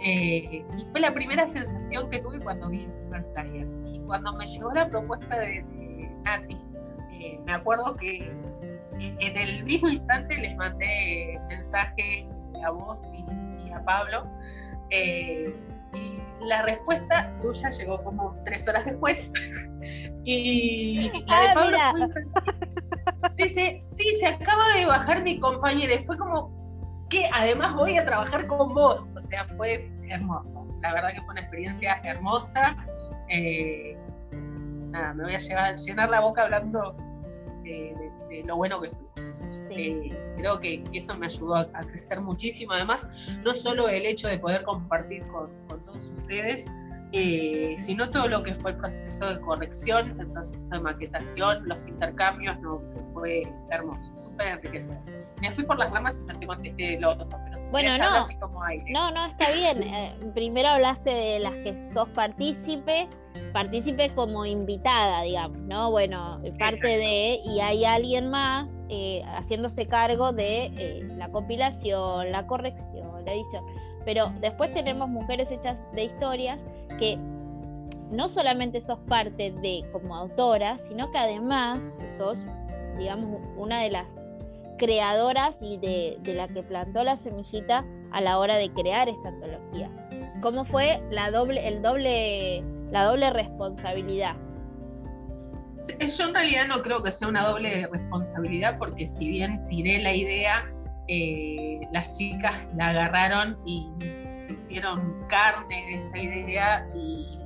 Speaker 2: eh, y fue la primera sensación que tuve cuando vi el primer flyer. Y cuando me llegó la propuesta de, Nati, me acuerdo que en el mismo instante les mandé mensaje a vos y, a Pablo. y la respuesta tuya llegó como tres horas después. y la de ah, Pablo dice, sí, se acaba de bajar mi compañera. Y fue como, que además voy a trabajar con vos. O sea, fue hermoso. La verdad que fue una experiencia hermosa. Eh, nada, me voy a llenar la boca hablando de, lo bueno que estuvo. Eh, creo que eso me ayudó a, crecer muchísimo. Además, no solo el hecho de poder compartir con, con todos ustedes, eh, sino todo lo que fue el proceso de corrección, el proceso de maquetación, los intercambios, no, fue hermoso, súper enriquecedor. Me fui por las ramas y no te contesté lo otro, pero si
Speaker 1: bueno, no, así como aire. no, no, está bien. Eh, primero hablaste de las que sos partícipe, partícipe como invitada, digamos, ¿no? Bueno, parte de, y hay alguien más eh, haciéndose cargo de la compilación, la corrección, la edición. Pero después tenemos mujeres hechas de historias que no solamente sos parte de como autora, sino que además sos, digamos, una de las creadoras y de, la que plantó la semillita a la hora de crear esta antología. ¿Cómo fue la doble, el doble, la doble responsabilidad?
Speaker 2: Yo en realidad no creo que sea una doble responsabilidad porque si bien tiré la idea, eh, las chicas la agarraron y se hicieron carne de esta idea y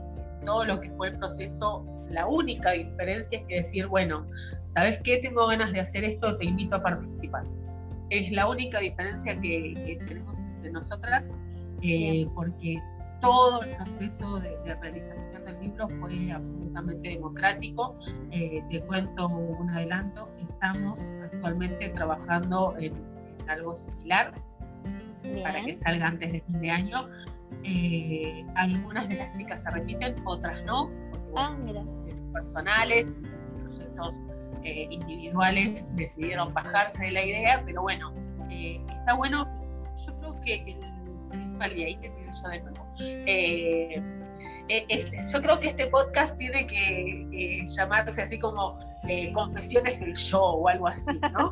Speaker 2: todo lo que fue el proceso, la única diferencia es que decir, bueno, ¿sabes qué? Tengo ganas de hacer esto, te invito a participar. Es la única diferencia que, tenemos entre nosotras, eh, porque todo el proceso de, realización del libro fue absolutamente democrático. Eh, te cuento un adelanto, estamos actualmente trabajando en algo similar para que salga antes de fin de año. Eh, algunas de las chicas se repiten, otras no, ah, personales, proyectos eh, individuales decidieron bajarse de la idea, pero bueno, eh, está bueno, yo creo que el principal, y ahí te pido yo de nuevo, este, yo creo que este podcast tiene que llamarse así como Confesiones del Show o algo así, ¿no?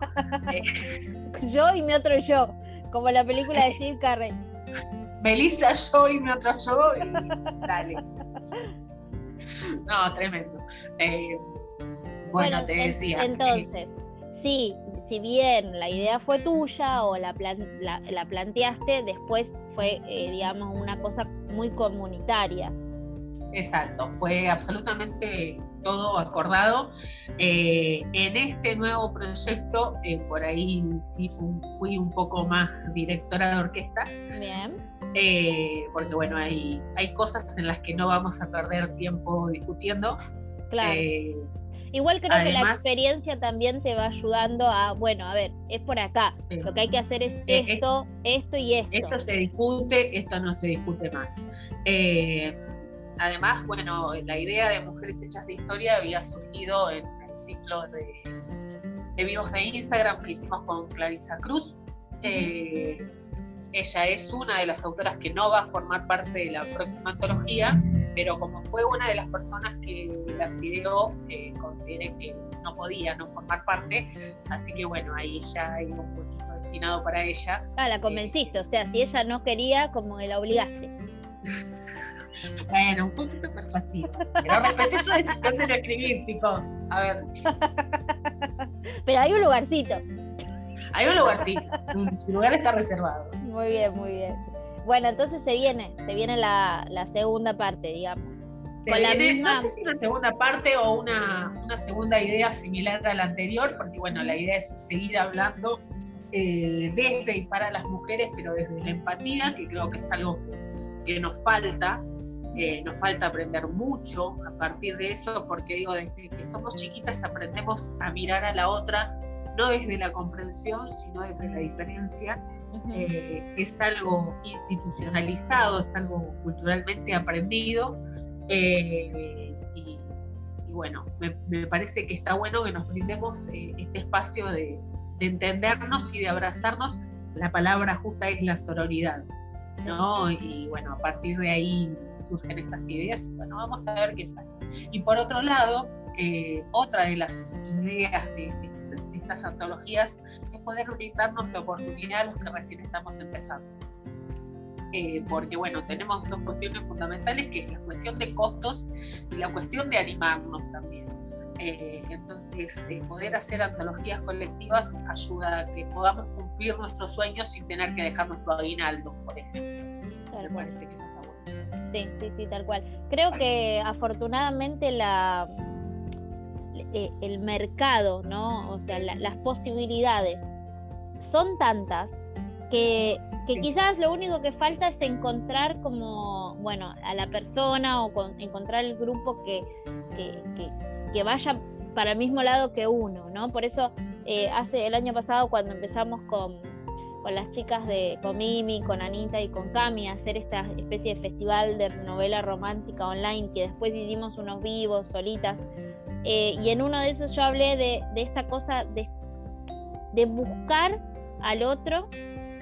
Speaker 1: yo y mi otro yo, como la película de Jim Carrey.
Speaker 2: Melissa, yo y mi otro yo, y dale. No, tremendo. Eh, bueno, te decía.
Speaker 1: Entonces, sí, si bien la idea fue tuya o la, la, planteaste, después fue, eh, digamos, una cosa muy comunitaria.
Speaker 2: Exacto, fue absolutamente todo acordado. Eh, en este nuevo proyecto, eh, por ahí sí fui un poco más directora de orquesta. Bien. Eh, porque bueno, hay, hay cosas en las que no vamos a perder tiempo discutiendo.
Speaker 1: Claro. Igual creo que la experiencia también te va ayudando a, bueno, a ver, es por acá. Lo que hay que hacer es esto, esto y esto.
Speaker 2: Esto se discute, esto no se discute más. Eh, Además, bueno, la idea de Mujeres Hechas de Historia había surgido en el ciclo de, vivos de Instagram que hicimos con Clarisa Cruz. Eh, ella es una de las autoras que no va a formar parte de la próxima antología, pero como fue una de las personas que la ideó, eh, consideré que no podía no formar parte, así que bueno, ahí ya hay un poquito destinado para ella.
Speaker 1: Ah, la convenciste, o sea, si ella no quería, como la obligaste.
Speaker 2: Bueno, un poquito persuasivo. Pero respeté su decisión de no escribir, chicos. A ver.
Speaker 1: Pero hay un lugarcito.
Speaker 2: Hay un lugarcito. Su, lugar está reservado.
Speaker 1: Muy bien, muy bien. Bueno, entonces se viene, se viene la, segunda parte, digamos.
Speaker 2: No sé si una segunda parte o una, una, segunda idea similar a la anterior, porque bueno, la idea es seguir hablando eh, desde y para las mujeres, pero desde la empatía, que creo que es algo que nos falta Eh, nos falta aprender mucho a partir de eso, porque digo, desde que somos chiquitas aprendemos a mirar a la otra, no desde la comprensión, sino desde la diferencia. Eh, es algo institucionalizado, es algo culturalmente aprendido. Eh, y, bueno, me, parece que está bueno que nos brindemos este espacio de, de entendernos y de abrazarnos. La palabra justa es la sororidad. ¿No? Y bueno, a partir de ahí surgen estas ideas, bueno, vamos a ver qué sale. Y por otro lado, eh, otra de las ideas de, estas antologías es poder brindarnos la oportunidad a los que recién estamos empezando. Eh, porque bueno, tenemos dos cuestiones fundamentales, que es la cuestión de costos y la cuestión de animarnos también. Eh, entonces, poder hacer antologías colectivas ayuda a que podamos cumplir nuestros sueños sin tener que dejar nuestro aguinaldo, por ejemplo. Me parece que eso está bueno.
Speaker 1: Sí, sí, sí, tal cual. Creo que afortunadamente la, eh, el mercado, ¿no? O sea, las posibilidades son tantas que, que quizás lo único que falta es encontrar como, bueno, a la persona o con, encontrar el grupo que, que, que vaya para el mismo lado que uno, ¿no? Por eso eh, hace el año pasado cuando empezamos con, con las chicas de con Mimi, con Anita y con Cami a hacer esta especie de festival de novela romántica online que después hicimos unos vivos solitas eh, y en uno de esos yo hablé de, de esta cosa de, de buscar al otro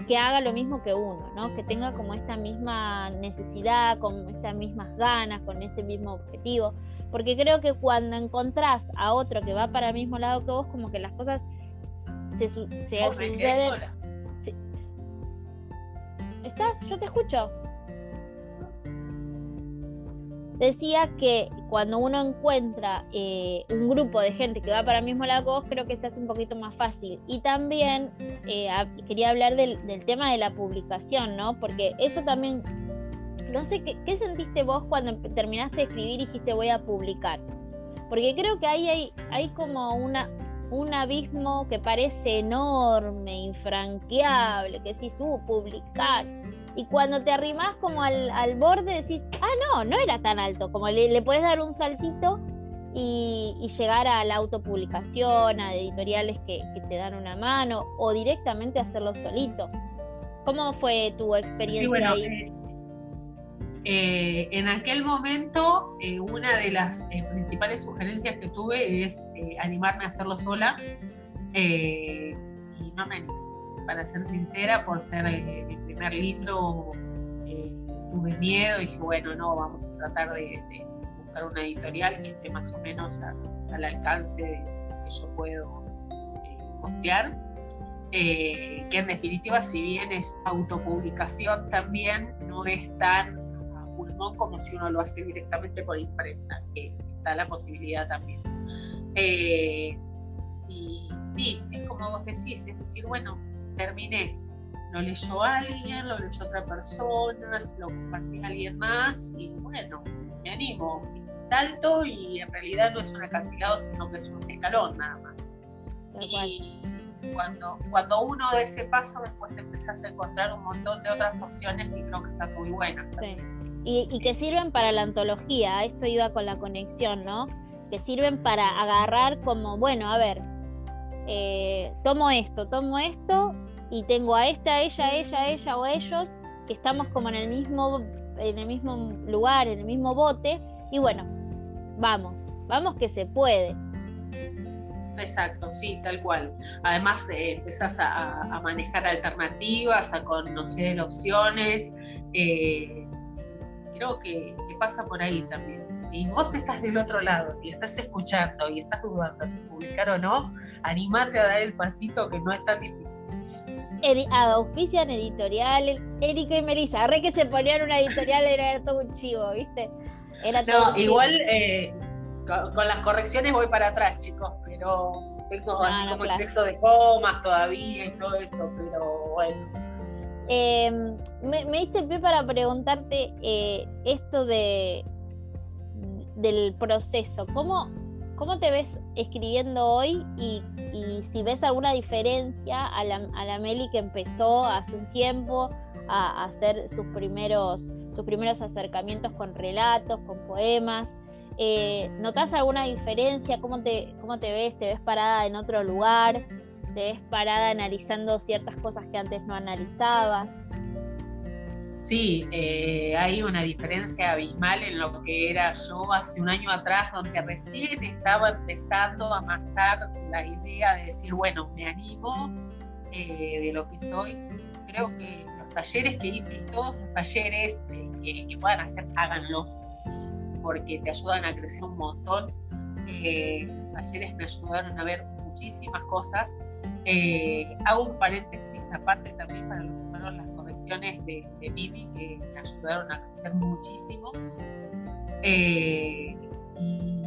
Speaker 1: que haga lo mismo que uno, ¿no? que tenga como esta misma necesidad, con estas mismas ganas, con este mismo objetivo. Porque creo que cuando encontrás a otro que va para el mismo lado que vos, como que las cosas se, se
Speaker 2: suceden.
Speaker 1: ¿Estás? Yo te escucho. Decía que cuando uno encuentra eh, un grupo de gente que va para el mismo lado que vos, creo que se hace un poquito más fácil. Y también eh, quería hablar del, del tema de la publicación, ¿no? Porque eso también no sé, ¿qué, sentiste vos cuando terminaste de escribir y dijiste voy a publicar? Porque creo que ahí hay, hay como una, un abismo que parece enorme, infranqueable, que decís, uh, publicar. Y cuando te arrimás como al, al borde decís, ah, no, no era tan alto, como le, le puedes dar un saltito y, llegar a la autopublicación, a editoriales que, te dan una mano o directamente hacerlo solito. ¿Cómo fue tu experiencia ahí? Eh,
Speaker 2: eh, en aquel momento, eh, una de las eh, principales sugerencias que tuve es animarme a hacerlo sola. y no me para ser sincera, por ser mi primer libro, tuve miedo y dije, bueno, no, vamos a tratar de, buscar una editorial que esté más o menos al alcance de que yo puedo costear. que en definitiva, si bien es autopublicación, también no es tan como si uno lo hace directamente por imprenta, que está la posibilidad también. Eh, y sí, es como vos decís, es decir, bueno, terminé, lo leyó alguien, lo leyó otra persona, se lo compartí a alguien más y bueno, me animo, salto y en realidad no es un acantilado, sino que es un escalón nada más. Y cuando, cuando uno de ese paso, después empezás a encontrar un montón de otras opciones que creo que están muy buenas. Sí
Speaker 1: y, que sirven para la antología, esto iba con la conexión, ¿no? Que sirven para agarrar como, bueno, a ver, eh, tomo esto, tomo esto y tengo a esta, ella, ella, ella o ellos que estamos como en el mismo, en el mismo lugar, en el mismo bote y bueno, vamos, vamos que se puede.
Speaker 2: Exacto, sí, tal cual. Además, eh, empezás a, manejar alternativas, a conocer opciones. Eh, creo que, pasa por ahí también. Si vos estás del otro lado y estás escuchando y estás dudando si publicar o no, animate a dar el pasito que no es tan difícil.
Speaker 1: Edi auspician editorial, Erika y Melissa, re que se ponían una editorial era todo un chivo, ¿viste?
Speaker 2: Era no, igual eh, con, las correcciones voy para atrás, chicos, pero tengo así como exceso de comas todavía y todo eso, pero bueno
Speaker 1: Em, me, diste pie para preguntarte eh, esto de del proceso. ¿Cómo, ¿Cómo te ves escribiendo hoy y, si ves alguna diferencia a la, a la, Meli que empezó hace un tiempo a, hacer sus primeros sus primeros acercamientos con relatos, con poemas. Eh, ¿Notas alguna diferencia? ¿Cómo te, ¿Cómo te ves? ¿Te ves parada en otro lugar? ¿Te ves parada analizando ciertas cosas que antes no analizabas?
Speaker 2: Sí, eh, hay una diferencia abismal en lo que era yo hace un año atrás, donde recién estaba empezando a amasar la idea de decir, bueno, me animo eh, de lo que soy. Creo que los talleres que hice y todos los talleres eh, que puedan hacer, háganlos, porque te ayudan a crecer un montón. los talleres me ayudaron a ver muchísimas cosas. Hago un paréntesis aparte también para lo que fueron las de, de Vivi que me ayudaron a crecer muchísimo. Eh, y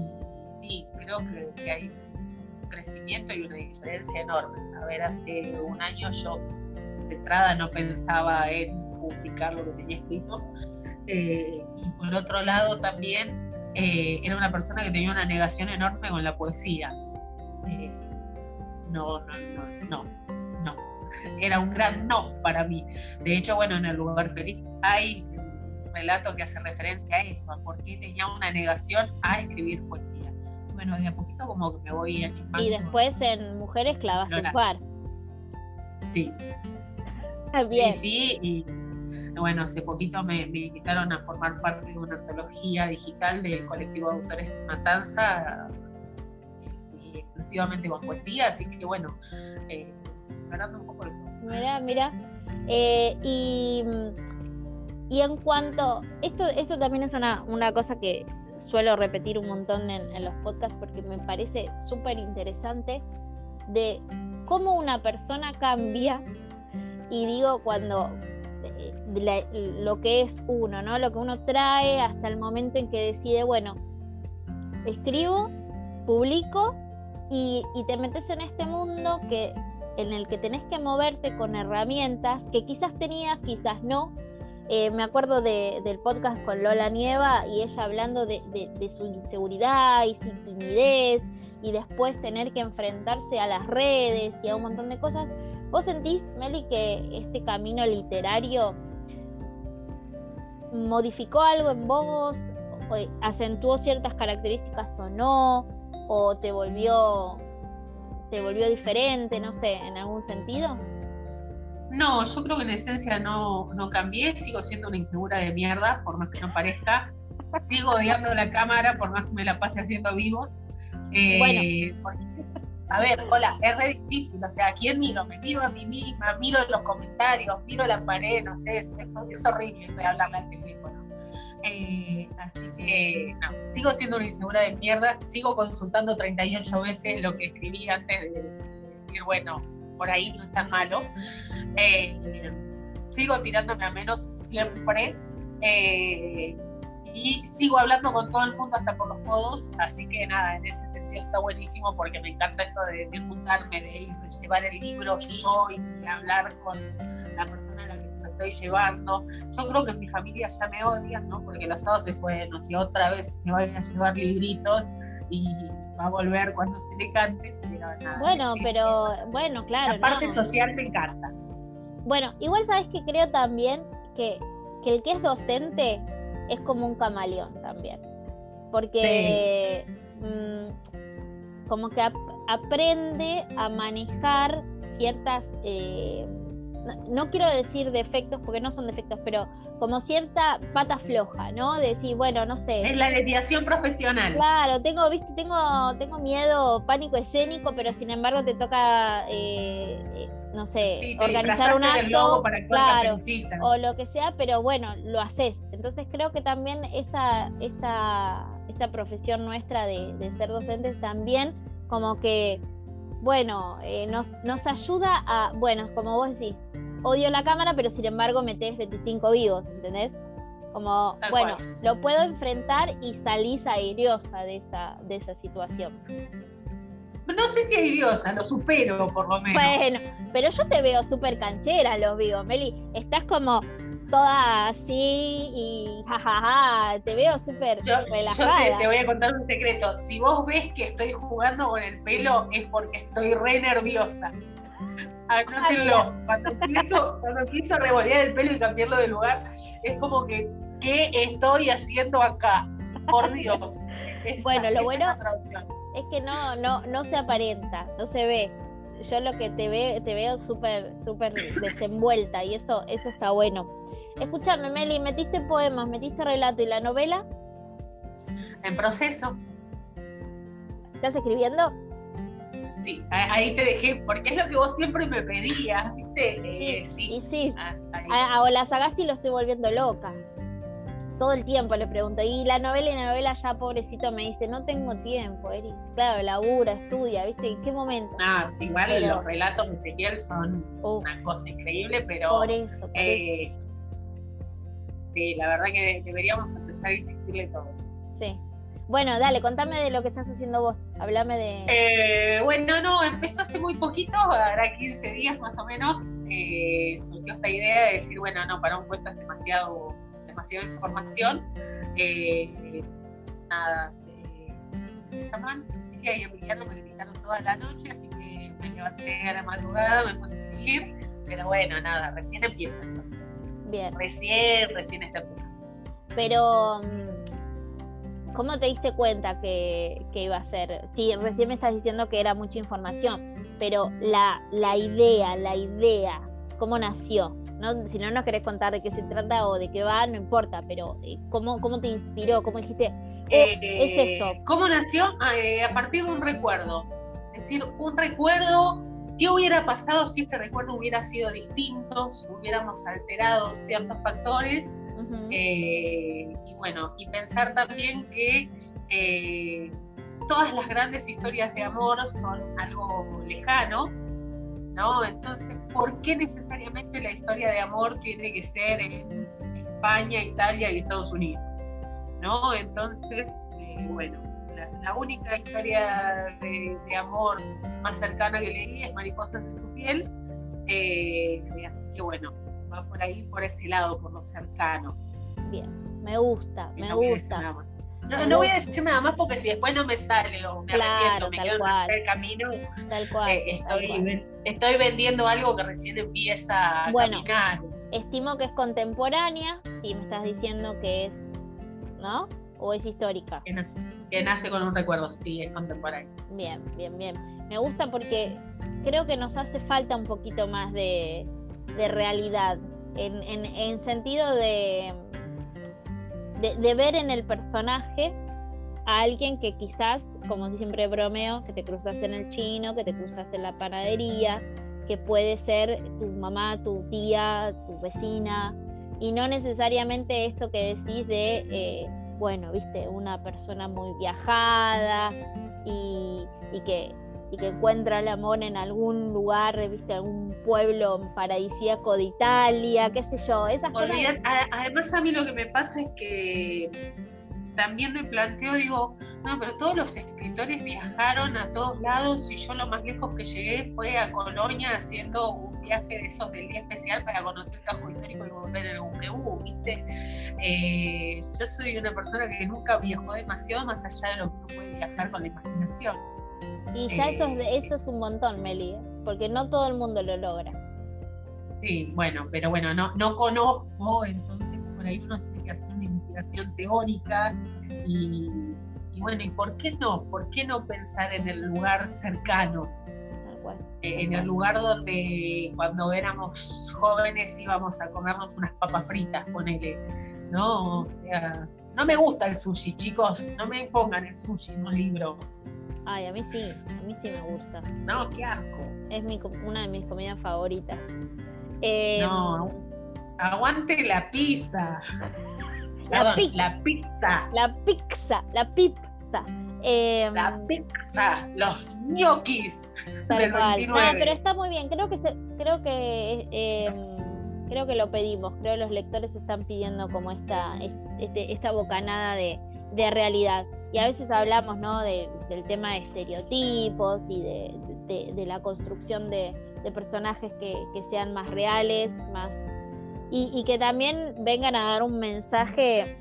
Speaker 2: sí, creo que, hay un crecimiento y una diferencia enorme. A ver, hace un año yo de entrada no pensaba en publicar lo que tenía escrito. Eh, y por otro lado también eh, era una persona que tenía una negación enorme con la poesía. No, no, no, no era un gran no para mí. De hecho, bueno, en el lugar feliz hay un relato que hace referencia a eso, a por qué tenía una negación a escribir poesía. Bueno, de a poquito como que me voy animando.
Speaker 1: Y después en Mujeres clavas tu par.
Speaker 2: Sí. También. Sí, sí, y bueno, hace poquito me, invitaron a formar parte de una antología digital del colectivo de autores Matanza, y exclusivamente con poesía, así que bueno, eh, un poco
Speaker 1: Mira, mira. Eh, y, y, en cuanto, esto, eso también es una, una cosa que suelo repetir un montón en, los podcasts porque me parece súper interesante de cómo una persona cambia, y digo cuando eh, lo que es uno, ¿no? Lo que uno trae hasta el momento en que decide, bueno, escribo, publico y, te metes en este mundo que en el que tenés que moverte con herramientas que quizás tenías, quizás no. Eh, me acuerdo del podcast con Lola Nieva y ella hablando de, su inseguridad y su timidez y después tener que enfrentarse a las redes y a un montón de cosas. ¿Vos sentís, Meli, que este camino literario modificó algo en vos? ¿Acentuó ciertas características o no? ¿O te volvió te volvió diferente, no sé, en algún sentido?
Speaker 2: No, yo creo que en esencia no, no cambié, sigo siendo una insegura de mierda, por más que no parezca. Sigo odiando la cámara, por más que me la pase haciendo vivos. Eh, a ver, hola, es re difícil, o sea, ¿a quién miro? Me miro a mí misma, miro los comentarios, miro la pared, no sé, es, es horrible estoy hablarle al teléfono. Eh, así que no, sigo siendo una insegura de mierda, sigo consultando 38 veces lo que escribí antes de, decir, bueno, por ahí no es tan malo. Eh, sigo tirándome a menos siempre. Eh, y sigo hablando con todo el mundo hasta por los codos, así que nada, en ese sentido está buenísimo porque me encanta esto de, de juntarme, de ir, de llevar el libro yo y hablar con la persona a la que se lo estoy llevando. Yo creo que en mi familia ya me odian, ¿no? Porque los sábados es bueno, si otra vez se vayan a llevar libritos y va a volver cuando se le cante.
Speaker 1: bueno, pero bueno, claro.
Speaker 2: La parte social me encanta.
Speaker 1: Bueno, igual sabes que creo también que, que el que es docente es como un camaleón también. Porque mm, como que aprende a manejar ciertas, eh, no, quiero decir defectos porque no son defectos, pero como cierta pata floja, ¿no? De decir, bueno, no sé.
Speaker 2: Es la mediación profesional.
Speaker 1: Claro, tengo, viste, tengo, tengo miedo, pánico escénico, pero sin embargo te toca eh, eh, no sé, organizar un acto, claro, o lo que sea, pero bueno, lo haces. Entonces creo que también esta, esta, esta profesión nuestra de, ser docentes también como que, bueno, eh, nos, nos ayuda a, bueno, como vos decís, odio la cámara, pero sin embargo metés 25 vivos, ¿entendés? Como, bueno, lo puedo enfrentar y salís airiosa de esa, de esa situación
Speaker 2: no sé si diosa, lo supero por lo menos.
Speaker 1: Bueno, pero yo te veo súper canchera, lo vivo, Meli. Estás como toda así y jajaja, te veo súper relajada.
Speaker 2: Yo te, voy a contar un secreto. Si vos ves que estoy jugando con el pelo es porque estoy re nerviosa. Anótenlo. Cuando empiezo, cuando empiezo a revolear el pelo y cambiarlo de lugar, es como que ¿qué estoy haciendo acá? Por Dios.
Speaker 1: bueno, lo bueno es que no, no, no se aparenta, no se ve. Yo lo que te, ve, te veo súper súper desenvuelta y eso, eso está bueno. Escúchame, Meli, ¿metiste poemas, metiste relato y la novela?
Speaker 2: En proceso.
Speaker 1: ¿Estás escribiendo?
Speaker 2: Sí, ahí te dejé, porque es lo que vos siempre me pedías, ¿viste?
Speaker 1: Eh, sí. Y sí, ah, a, a Olazagasti lo estoy volviendo loca. Todo el tiempo le pregunto. Y la novela y la novela ya, pobrecito, me dice, no tengo tiempo, Eri. Claro, labura, estudia, ¿viste? ¿En qué momento?
Speaker 2: Ah, igual los relatos de Ezequiel son una cosa increíble, pero...
Speaker 1: Por eso,
Speaker 2: eh, Sí, la verdad que deberíamos empezar a insistirle todos.
Speaker 1: Sí. Bueno, dale, contame de lo que estás haciendo vos. Háblame de.
Speaker 2: Eh, bueno, no, empezó hace muy poquito, ahora 15 días más o menos. Eh, surgió esta idea de decir, bueno, no, para un cuento es demasiado, demasiada información. Eh, nada, se, se, llaman Cecilia y Emiliano me gritaron toda la noche, así que me levanté a la madrugada, me puse a escribir. Pero bueno, nada, recién empieza entonces.
Speaker 1: Bien.
Speaker 2: Recién, recién está empezando.
Speaker 1: Pero mm, ¿Cómo te diste cuenta que, iba a ser? Sí, recién me estás diciendo que era mucha información, pero la, la idea, la idea, ¿cómo nació? ¿No? Si no nos querés contar de qué se trata o de qué va, no importa, pero eh, ¿cómo, cómo te inspiró? ¿Cómo dijiste? Oh, es
Speaker 2: eh, esto. ¿Cómo nació? Ah, eh, a partir de un recuerdo. Es decir, un recuerdo ¿Qué hubiera pasado si este recuerdo hubiera sido distinto, si hubiéramos alterado ciertos factores? Y bueno, y pensar también que eh, todas las grandes historias de amor son algo lejano, ¿no? Entonces, ¿por qué necesariamente la historia de amor tiene que ser en España, Italia y Estados Unidos? ¿No? Entonces, eh, bueno, la, única historia de, amor más cercana que leí es Mariposas de tu piel, eh, así que bueno, va por ahí, por ese lado, por lo cercano.
Speaker 1: Bien me gusta, me gusta.
Speaker 2: No, voy a decir nada más porque si después no me sale o me arrepiento, me quedo en el camino,
Speaker 1: tal cual,
Speaker 2: eh, estoy, estoy, vendiendo algo que recién empieza a bueno, caminar.
Speaker 1: Estimo que es contemporánea, si me estás diciendo que es, ¿no? ¿O es histórica?
Speaker 2: Que nace, que nace con un recuerdo, sí, es contemporánea.
Speaker 1: Bien, bien, bien. Me gusta porque creo que nos hace falta un poquito más de, de realidad, en, en, en sentido de de, ver en el personaje a alguien que quizás, como siempre bromeo, que te cruzas en el chino, que te cruzas en la panadería, que puede ser tu mamá, tu tía, tu vecina, y no necesariamente esto que decís de, eh, bueno, viste, una persona muy viajada y, y que que encuentra el amor en algún lugar, viste, algún pueblo paradisíaco de Italia, qué sé yo, esas cosas.
Speaker 2: Además a mí lo que me pasa es que también me planteo, digo, no, pero todos los escritores viajaron a todos lados y yo lo más lejos que llegué fue a Colonia haciendo un viaje de esos del día especial para conocer el casco histórico y volver en el buquebú, ¿viste? Eh, yo soy una persona que nunca viajó demasiado más allá de lo que uno puede viajar con la imaginación.
Speaker 1: Y ya eso, es, eh, eso es un montón, Meli, ¿eh? porque no todo el mundo lo logra.
Speaker 2: Sí, bueno, pero bueno, no, no conozco, entonces por ahí uno tiene que hacer una investigación teórica y, bueno, ¿y por qué no? ¿Por qué no pensar en el lugar cercano? Eh, en el lugar donde cuando éramos jóvenes íbamos a comernos unas papas fritas, ponele, ¿no? O sea, no me gusta el sushi, chicos, no me pongan el sushi en un libro.
Speaker 1: Ay, a mí sí, a mí sí me gusta.
Speaker 2: No, qué asco.
Speaker 1: Es mi, una de mis comidas favoritas.
Speaker 2: Em, no, aguante la pizza. La, pizza. la pizza.
Speaker 1: La pizza, la pizza.
Speaker 2: Em, la pizza, los ñoquis.
Speaker 1: Tal cual. No, pero está muy bien. Creo que creo que em, creo que lo pedimos. Creo que los lectores están pidiendo como esta, este, esta bocanada de, de realidad y a veces hablamos ¿no? del tema de estereotipos y de, la construcción de, personajes que, sean más reales, más y, que también vengan a dar un mensaje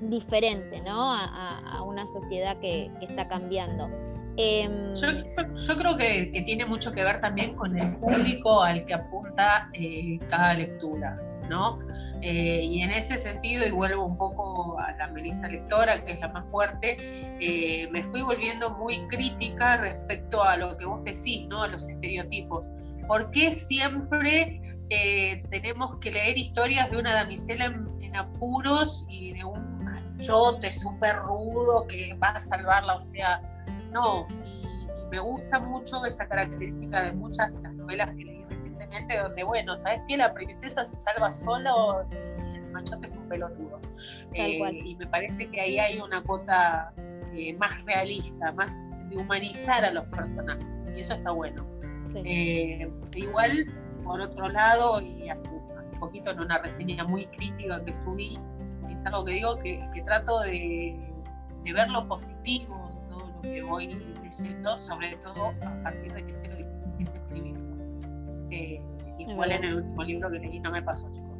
Speaker 1: diferente ¿no? a, una sociedad que, está cambiando.
Speaker 2: Em, yo, creo que, tiene mucho que ver también con el público al que apunta eh, cada lectura, ¿no? Eh, y en ese sentido, y vuelvo un poco a la Melissa lectora, que es la más fuerte, eh, me fui volviendo muy crítica respecto a lo que vos decís, ¿no? a los estereotipos. ¿Por qué siempre eh, tenemos que leer historias de una damisela en, apuros y de un machote súper rudo que va a salvarla? O sea, no. Y, y me gusta mucho esa característica de muchas de las novelas que leí donde, bueno, ¿sabes qué? La princesa se salva solo y el machote es un pelotudo. Eh, y me parece que ahí hay una cuota eh, más realista, más de humanizar a los personajes, y eso está bueno. Eh, igual, por otro lado, y hace, hace, poquito en una reseña muy crítica que subí, es algo que digo que, trato de, de, ver lo positivo en todo lo que voy leyendo, sobre todo a partir de que sé lo igual en el último libro que leí no me pasó, chicos.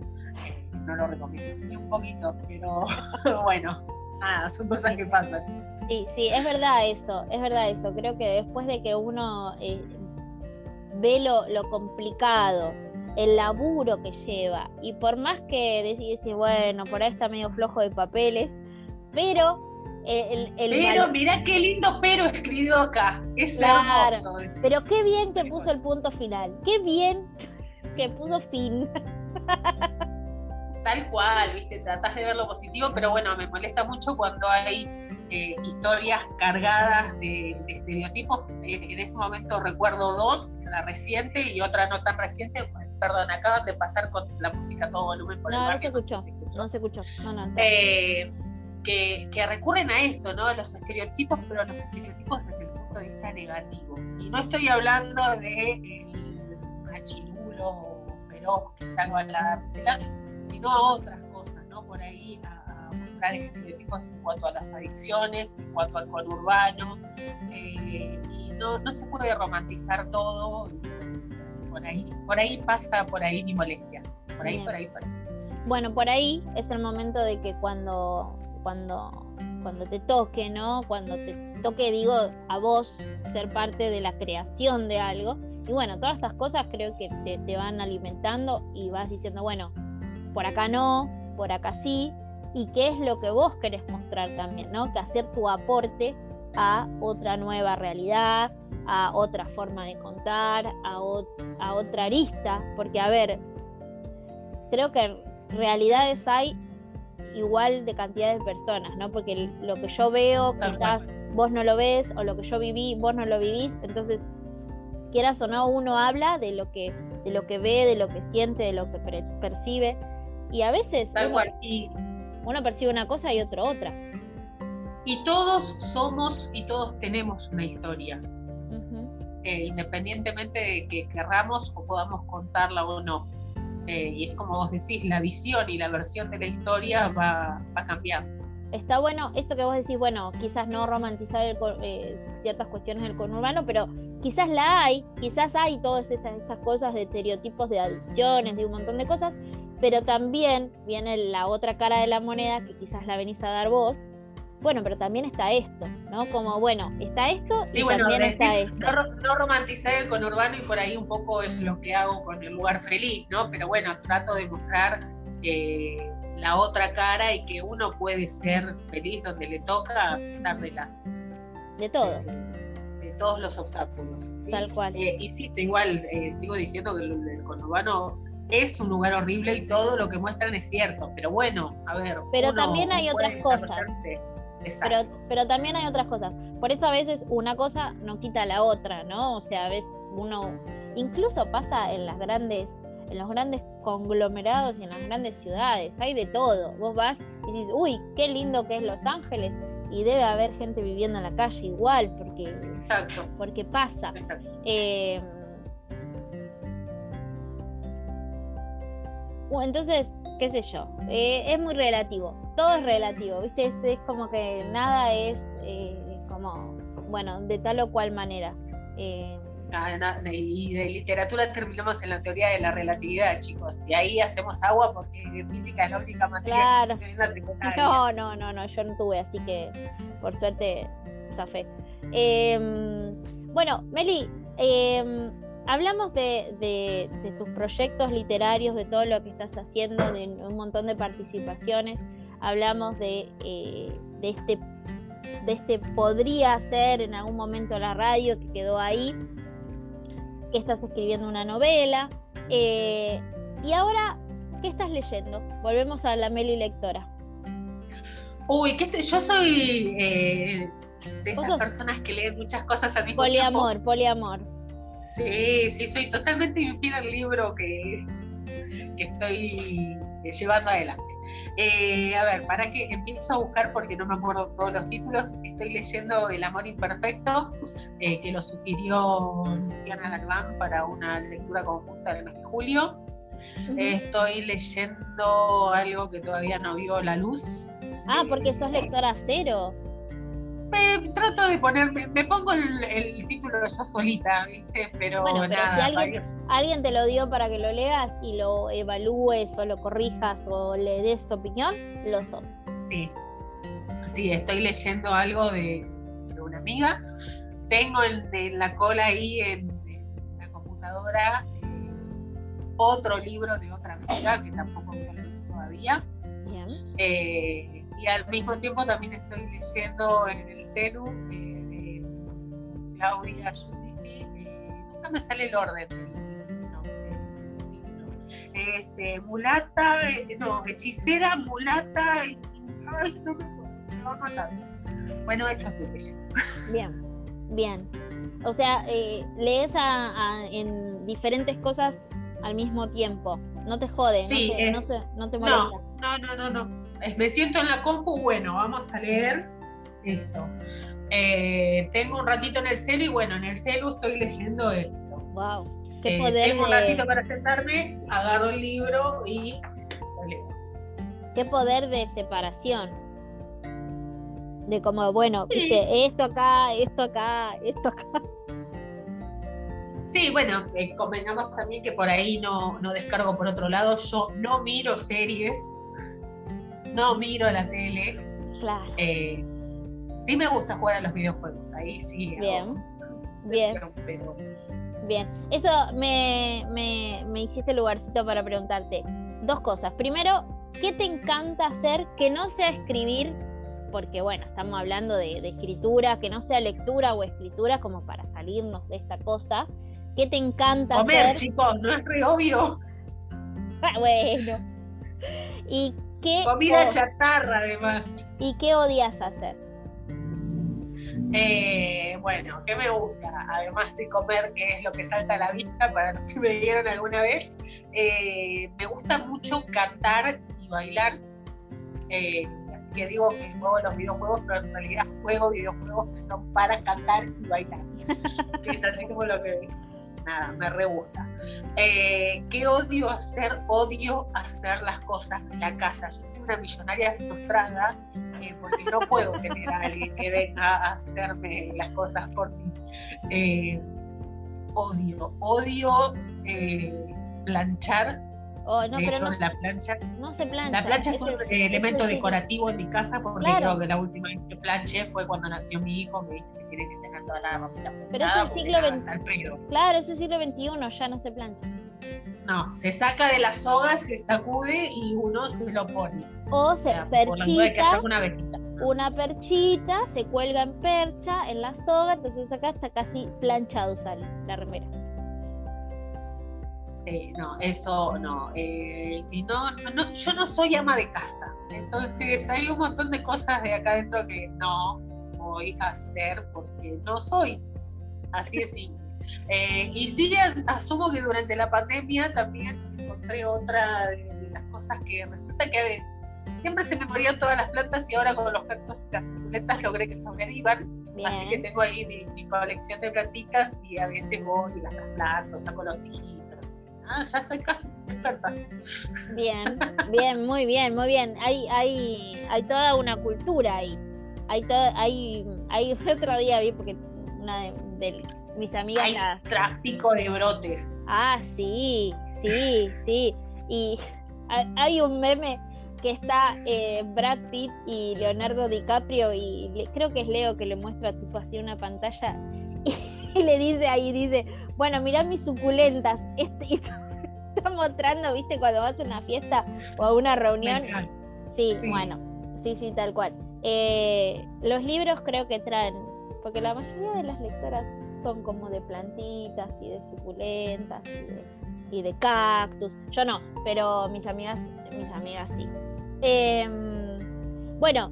Speaker 2: No lo recomiendo ni un poquito, pero bueno, nada, son cosas que pasan.
Speaker 1: Sí, sí, es verdad eso, es verdad eso. Creo que después de que uno eh, ve lo, lo, complicado, el laburo que lleva, y por más que decís, bueno, por ahí está medio flojo de papeles, pero
Speaker 2: pero mira qué lindo pero escribió acá. Es hermoso.
Speaker 1: Pero qué bien que puso el punto final. Qué bien que puso fin.
Speaker 2: Tal cual, viste, tratás de ver lo positivo, pero bueno, me molesta mucho cuando hay eh, historias cargadas de, estereotipos. Eh, en este momento recuerdo dos, la reciente y otra no tan reciente. Perdón, acaban de pasar con la música a todo volumen
Speaker 1: por no, el No se escuchó, no se escuchó. No, no,
Speaker 2: eh, que, recurren a esto, ¿no? Los estereotipos, pero los estereotipos desde el punto de vista negativo. Y no estoy hablando de el machinulo feroz que salva a la damisela, sino a otras cosas, ¿no? Por ahí a, mostrar estereotipos en cuanto a las adicciones, en cuanto al conurbano, eh, y no, no se puede romantizar todo. Por ahí, por ahí pasa, por ahí mi molestia. Por ahí, por ahí, por ahí.
Speaker 1: Bueno, por ahí es el momento de que cuando cuando, cuando te toque, ¿no? Cuando te toque, digo, a vos ser parte de la creación de algo. Y bueno, todas estas cosas creo que te, te van alimentando y vas diciendo, bueno, por acá no, por acá sí, y qué es lo que vos querés mostrar también, ¿no? Que hacer tu aporte a otra nueva realidad, a otra forma de contar, a, a otra arista, porque a ver, creo que realidades hay igual de cantidad de personas, ¿no? Porque lo que yo veo, quizás vos no lo ves, o lo que yo viví, vos no lo vivís, entonces, quieras o no, uno habla de lo que, de lo que ve, de lo que siente, de lo que percibe, y a veces uno, percibe una cosa y otro otra.
Speaker 2: Y todos somos y todos tenemos una historia. Eh, independientemente de que querramos o podamos contarla o no. Eh, y es como vos decís, la visión y la versión de la historia va, va cambiando.
Speaker 1: Está bueno esto que vos decís, bueno, quizás no romantizar eh, ciertas cuestiones del conurbano, pero quizás la hay, quizás hay todas estas, estas cosas de estereotipos, de adicciones, de un montón de cosas, pero también viene la otra cara de la moneda que quizás la venís a dar vos, bueno, pero también está esto, ¿no? Como, bueno, está esto y también está esto.
Speaker 2: No, romantizar el conurbano y por ahí un poco es lo que hago con el lugar feliz, ¿no? Pero bueno, trato de mostrar eh, la otra cara y que uno puede ser feliz donde le toca a pesar de las...
Speaker 1: De todo.
Speaker 2: De, todos los obstáculos.
Speaker 1: Tal cual.
Speaker 2: Eh, insisto, igual eh, sigo diciendo que el, el, conurbano es un lugar horrible y todo lo que muestran es cierto, pero bueno, a ver.
Speaker 1: Pero también hay otras cosas. Pero, pero también hay otras cosas. Por eso a veces una cosa no quita la otra, ¿no? O sea, a veces uno, incluso pasa en las grandes, en los grandes conglomerados y en las grandes ciudades, hay de todo. Vos vas y dices, uy, qué lindo que es Los Ángeles, y debe haber gente viviendo en la calle igual, porque,
Speaker 2: Exacto.
Speaker 1: porque pasa. Eh, entonces, qué sé yo, eh, es muy relativo, todo es relativo, ¿viste? Es, como que nada es eh, como, bueno, de tal o cual manera. Eh,
Speaker 2: y de literatura terminamos en la teoría de la relatividad, chicos. Y ahí hacemos agua porque física es la única materia
Speaker 1: que No, no, no, no, yo no tuve, así que por suerte zafé. Em, bueno, Meli, em, hablamos de, tus proyectos literarios, de todo lo que estás haciendo, de un montón de participaciones. Hablamos de, eh, de, este, de este podría ser en algún momento la radio que quedó ahí, que estás escribiendo una novela. Eh, y ahora, ¿qué estás leyendo? Volvemos a la Meli lectora.
Speaker 2: Uy, que yo soy eh, de estas personas que leen muchas cosas al mismo
Speaker 1: poliamor,
Speaker 2: tiempo.
Speaker 1: Poliamor, poliamor.
Speaker 2: Sí, sí, soy totalmente infiel al libro que, que estoy llevando adelante. Eh, a ver, para que empiezo a buscar porque no me acuerdo todos los títulos, estoy leyendo El amor imperfecto, eh, que lo sugirió Luciana Galván para una lectura conjunta del mes de julio. estoy leyendo algo que todavía no vio la luz.
Speaker 1: Ah, porque sos lectora cero
Speaker 2: me trato de ponerme, me pongo el, título yo solita, ¿viste? Pero, nada.
Speaker 1: Si alguien, te lo dio para que lo leas y lo evalúes o lo corrijas o le des opinión, lo sos.
Speaker 2: Sí. Sí, estoy leyendo algo de, una amiga. Tengo en, la cola ahí en, la computadora eh, otro libro de otra amiga que tampoco me lo todavía. Bien. Eh, y al mismo tiempo también estoy leyendo en el celu eh, Claudia Giudici, eh, nunca me sale el orden es eh, mulata, no, hechicera, mulata, y, no me acuerdo, Bueno, eso estoy leyendo.
Speaker 1: Bien, bien. O sea, lees en diferentes cosas al mismo tiempo. No te jode,
Speaker 2: sí,
Speaker 1: no, te, no, te molesta.
Speaker 2: No, no, no, no, no me siento en la compu, bueno, vamos a leer esto. Eh, tengo un ratito en el celu y bueno, en el celu estoy leyendo esto.
Speaker 1: Wow.
Speaker 2: Qué eh, tengo un ratito para sentarme, agarro el libro y lo leo.
Speaker 1: Qué poder de separación. De como, bueno, esto acá, esto acá, esto acá.
Speaker 2: Sí, bueno, eh, convengamos también que por ahí no, no descargo por otro lado. Yo no miro series, no miro la tele.
Speaker 1: Claro.
Speaker 2: Eh, sí me gusta jugar a los videojuegos, ahí sí.
Speaker 1: Bien, bien. Bien, eso me, me, hiciste lugarcito para preguntarte dos cosas. Primero, ¿qué te encanta hacer que no sea escribir? Porque bueno, estamos hablando de, escritura, que no sea lectura o escritura como para salirnos de esta cosa. ¿Qué te encanta
Speaker 2: Comer, chicos, no es re obvio.
Speaker 1: Ah, bueno. ¿Y
Speaker 2: Comida chatarra, además.
Speaker 1: ¿Y qué odias hacer?
Speaker 2: Eh, bueno, ¿qué me gusta? Además de comer, que es lo que salta a la vista para los que me dieron alguna vez, eh, me gusta mucho cantar y bailar. Eh, así que digo que juego los videojuegos, pero en realidad juego videojuegos que son para cantar y bailar. es así como lo que nada, me re gusta. Eh, ¿Qué odio hacer? Odio hacer las cosas de la casa. Yo soy una millonaria frustrada eh, porque no puedo tener a alguien que venga a hacerme las cosas por mí. Eh, odio, odio planchar
Speaker 1: Oh, no,
Speaker 2: de
Speaker 1: hecho,
Speaker 2: la plancha.
Speaker 1: No se plancha.
Speaker 2: La plancha es un elemento decorativo en mi casa porque creo que la última vez que planché fue cuando nació mi hijo, que que tiene que tener toda la ropita
Speaker 1: Pero es el siglo XXI. Claro, es el siglo XXI, ya no se plancha.
Speaker 2: No, se saca de la soga, se sacude y uno se lo pone.
Speaker 1: O se perchita. una, una perchita, se cuelga en percha en la soga, entonces acá está casi planchado sale la remera.
Speaker 2: Sí, no, eso no. Eh, y no, no, yo no soy ama de casa. Entonces hay un montón de cosas de acá adentro que no voy a hacer porque no soy. Así es simple. Eh, y sí, asumo que durante la pandemia también encontré otra de, las cosas que resulta que siempre se me morían todas las plantas y ahora con los cactus y las suculentas logré que sobrevivan. Así que tengo ahí mi, colección de plantitas y a veces voy y las trasplanto, saco los hijos Ah, ya soy casi experta.
Speaker 1: Bien, bien, muy bien, muy bien. Hay, hay, hay toda una cultura ahí. Hay, hay, hay otro día vi porque una de, mis amigas.
Speaker 2: Hay tráfico de brotes.
Speaker 1: Ah, sí, sí, sí. Y hay un meme que está eh, Brad Pitt y Leonardo DiCaprio y creo que es Leo que le muestra tipo así una pantalla y le dice ahí, dice, bueno, mirá mis suculentas. Este, está mostrando, viste, cuando vas a una fiesta o a una reunión. Sí, bueno, sí, sí, tal cual. Eh, los libros creo que traen, porque la mayoría de las lectoras son como de plantitas y de suculentas y de, cactus. Yo no, pero mis amigas, mis amigas sí. Em, bueno,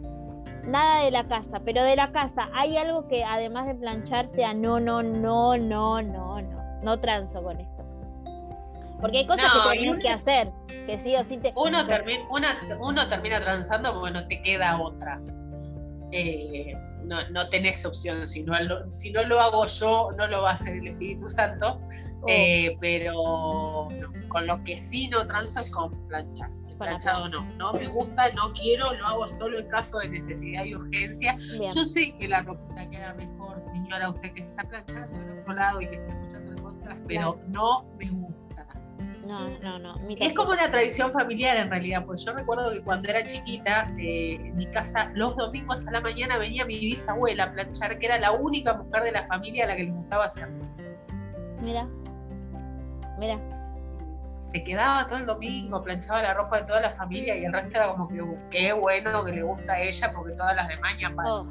Speaker 1: nada de la casa, pero de la casa hay algo que además de planchar sea no, no, no, no, no, no, no transo con esto. Porque hay cosas que tienes que hacer, que sí o sí te...
Speaker 2: Uno, termina, uno termina transando porque no te queda otra. Eh, no, no, tenés opción, si no, si no lo hago yo, no lo va a hacer el Espíritu Santo, oh. eh, pero con lo que sí no transo es con planchar. planchado no, no me gusta, no quiero, lo hago solo en caso de necesidad y urgencia. Yo sé que la ropita queda mejor, señora, usted que está planchando del otro lado y que está pero no me gusta.
Speaker 1: No, no, no.
Speaker 2: es como una tradición familiar en realidad, pues yo recuerdo que cuando era chiquita, eh, en mi casa, los domingos a la mañana venía mi bisabuela a planchar, que era la única mujer de la familia a la que le gustaba hacer.
Speaker 1: Mira, mira.
Speaker 2: Se quedaba todo el domingo, planchaba la ropa de toda la familia y el resto era como que qué bueno que le gusta a ella porque todas las demás ya oh,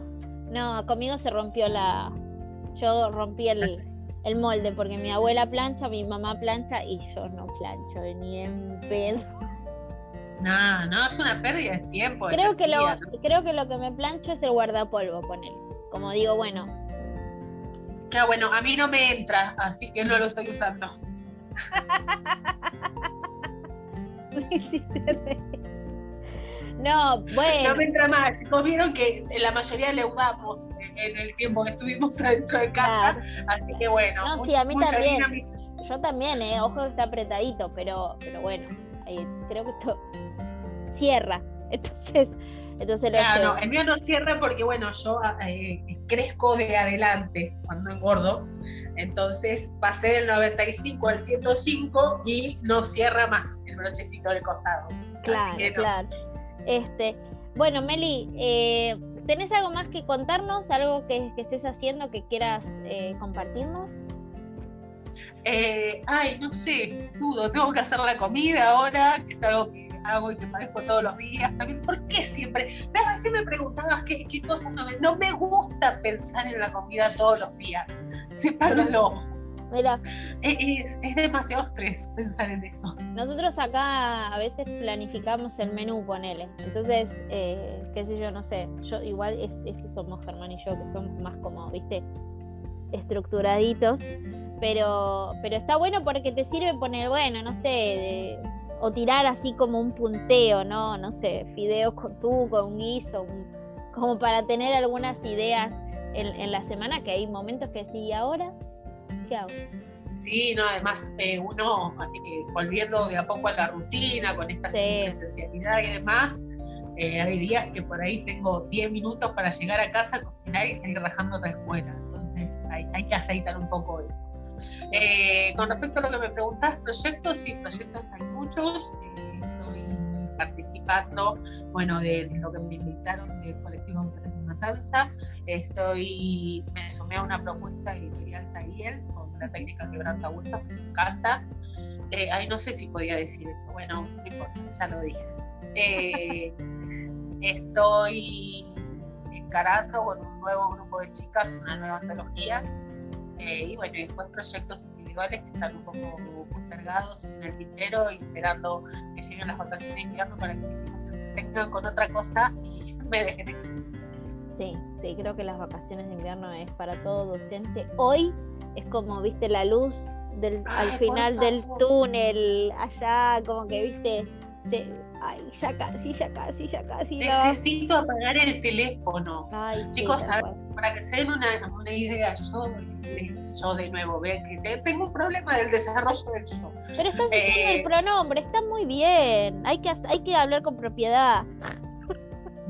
Speaker 1: No, conmigo se rompió la. Yo rompí el, el molde, porque mi abuela plancha, mi mamá plancha y yo no plancho ni en pedo.
Speaker 2: No, no, es una pérdida de tiempo.
Speaker 1: Creo, que, lo, creo que lo que me plancho es el guardapolvo, con él. Como digo, bueno.
Speaker 2: Claro, bueno, a mí no me entra, así que no lo estoy usando.
Speaker 1: No, bueno.
Speaker 2: No me entra más. Chicos, vieron que la mayoría leudamos en el tiempo que estuvimos adentro de casa. Así que bueno.
Speaker 1: No, sí, a mí también. Yo también, ¿eh? Ojo que está apretadito, pero, pero bueno, creo que esto cierra. Entonces, entonces
Speaker 2: claro, no, el mío no cierra porque, bueno, yo eh, crezco de adelante cuando engordo. Entonces pasé del 95 al 105 y no cierra más el brochecito del costado.
Speaker 1: Claro, claro. Este, bueno, Meli, eh, ¿tenés algo más que contarnos? ¿Algo que, estés haciendo que quieras eh, compartirnos?
Speaker 2: Eh, ay, no sé, dudo, tengo que hacer la comida ahora, que es algo que hago y que padezco todos los días. También, ¿por qué siempre? Recién me preguntabas qué, cosas no me, no me gusta pensar en la comida todos los días. Sepáralo.
Speaker 1: Mira.
Speaker 2: Es, demasiado estrés pensar en eso.
Speaker 1: Nosotros acá a veces planificamos el menú, con él Entonces, eh, qué sé yo, no sé. Yo igual es, eso somos Germán y yo, que somos más como, viste, estructuraditos. Pero, pero está bueno porque te sirve poner, bueno, no sé, o tirar así como un punteo, ¿no? No sé, fideos con tú, con un guiso, como para tener algunas ideas en, en, la semana, que hay momentos que sí, y ahora ¿qué hago?
Speaker 2: Sí, no, además eh, uno eh, volviendo de a poco a la rutina con esta presencialidad y demás, eh, hay días que por ahí tengo 10 minutos para llegar a casa, cocinar y salir rajando otra escuela. Entonces hay, hay que aceitar un poco eso. con respecto a lo que me preguntás, proyectos, sí, proyectos hay muchos. estoy participando, bueno, de, lo que me invitaron del colectivo Estoy, me sumé a una propuesta editorial Tariel la técnica quebrantahuesos, que me encanta. Eh, ahí no sé si podía decir eso, bueno, no importa, ya lo dije. Eh, estoy encarando con un nuevo grupo de chicas una nueva antología eh, y bueno, y después proyectos individuales que están un poco postergados en el tintero y esperando que lleguen las vacaciones de invierno para que mis hijos se entretengan con otra cosa y me dejen
Speaker 1: Sí, sí, creo que las vacaciones de invierno es para todo docente. Hoy es como, viste, la luz del, al final del túnel, allá, como que, viste, ay, ya casi, ya casi, ya casi.
Speaker 2: Necesito apagar el teléfono. Chicos, para que se den una, idea, yo, yo de nuevo, vean que tengo un problema del desarrollo del show.
Speaker 1: Pero estás usando el eh, pronombre, está muy bien. Hay que, hay que hablar con propiedad.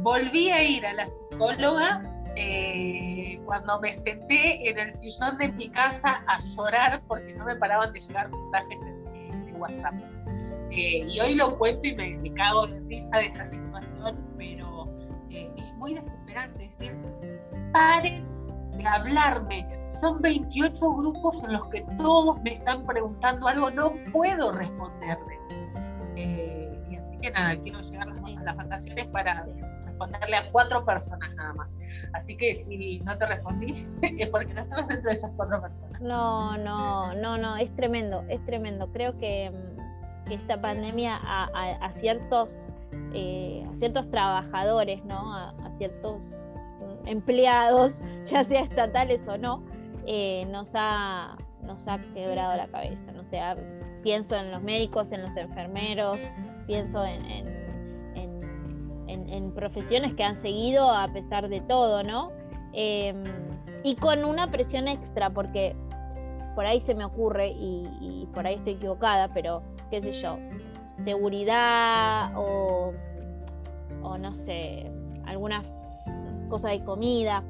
Speaker 2: Volví a ir a la psicóloga eh, cuando me senté en el sillón de mi casa a llorar porque no me paraban de llegar mensajes de, WhatsApp. Eh, y hoy lo cuento y me, cago de risa de esa situación, pero eh, es muy desesperante decir, paren de hablarme. Son 28 grupos en los que todos me están preguntando algo, no puedo responderles. Y así que nada, quiero llegar a las vacaciones para responderle a cuatro personas nada más. Así que si no te respondí, es porque no estabas dentro de esas cuatro personas.
Speaker 1: No, no, no, no, es tremendo, es tremendo. Creo que, mm, esta pandemia a, ciertos, eh, a ciertos trabajadores, ¿no? a, ciertos mm, empleados, ya sea estatales o no, eh, nos, ha, nos ha quebrado la cabeza. No sé, pienso en los médicos, en los enfermeros, pienso en en, profesiones que han seguido a pesar de todo, ¿no? Em, y con una presión extra, porque por ahí se me ocurre, y, por ahí estoy equivocada, pero qué sé yo, seguridad o, o no sé, alguna cosa de comida.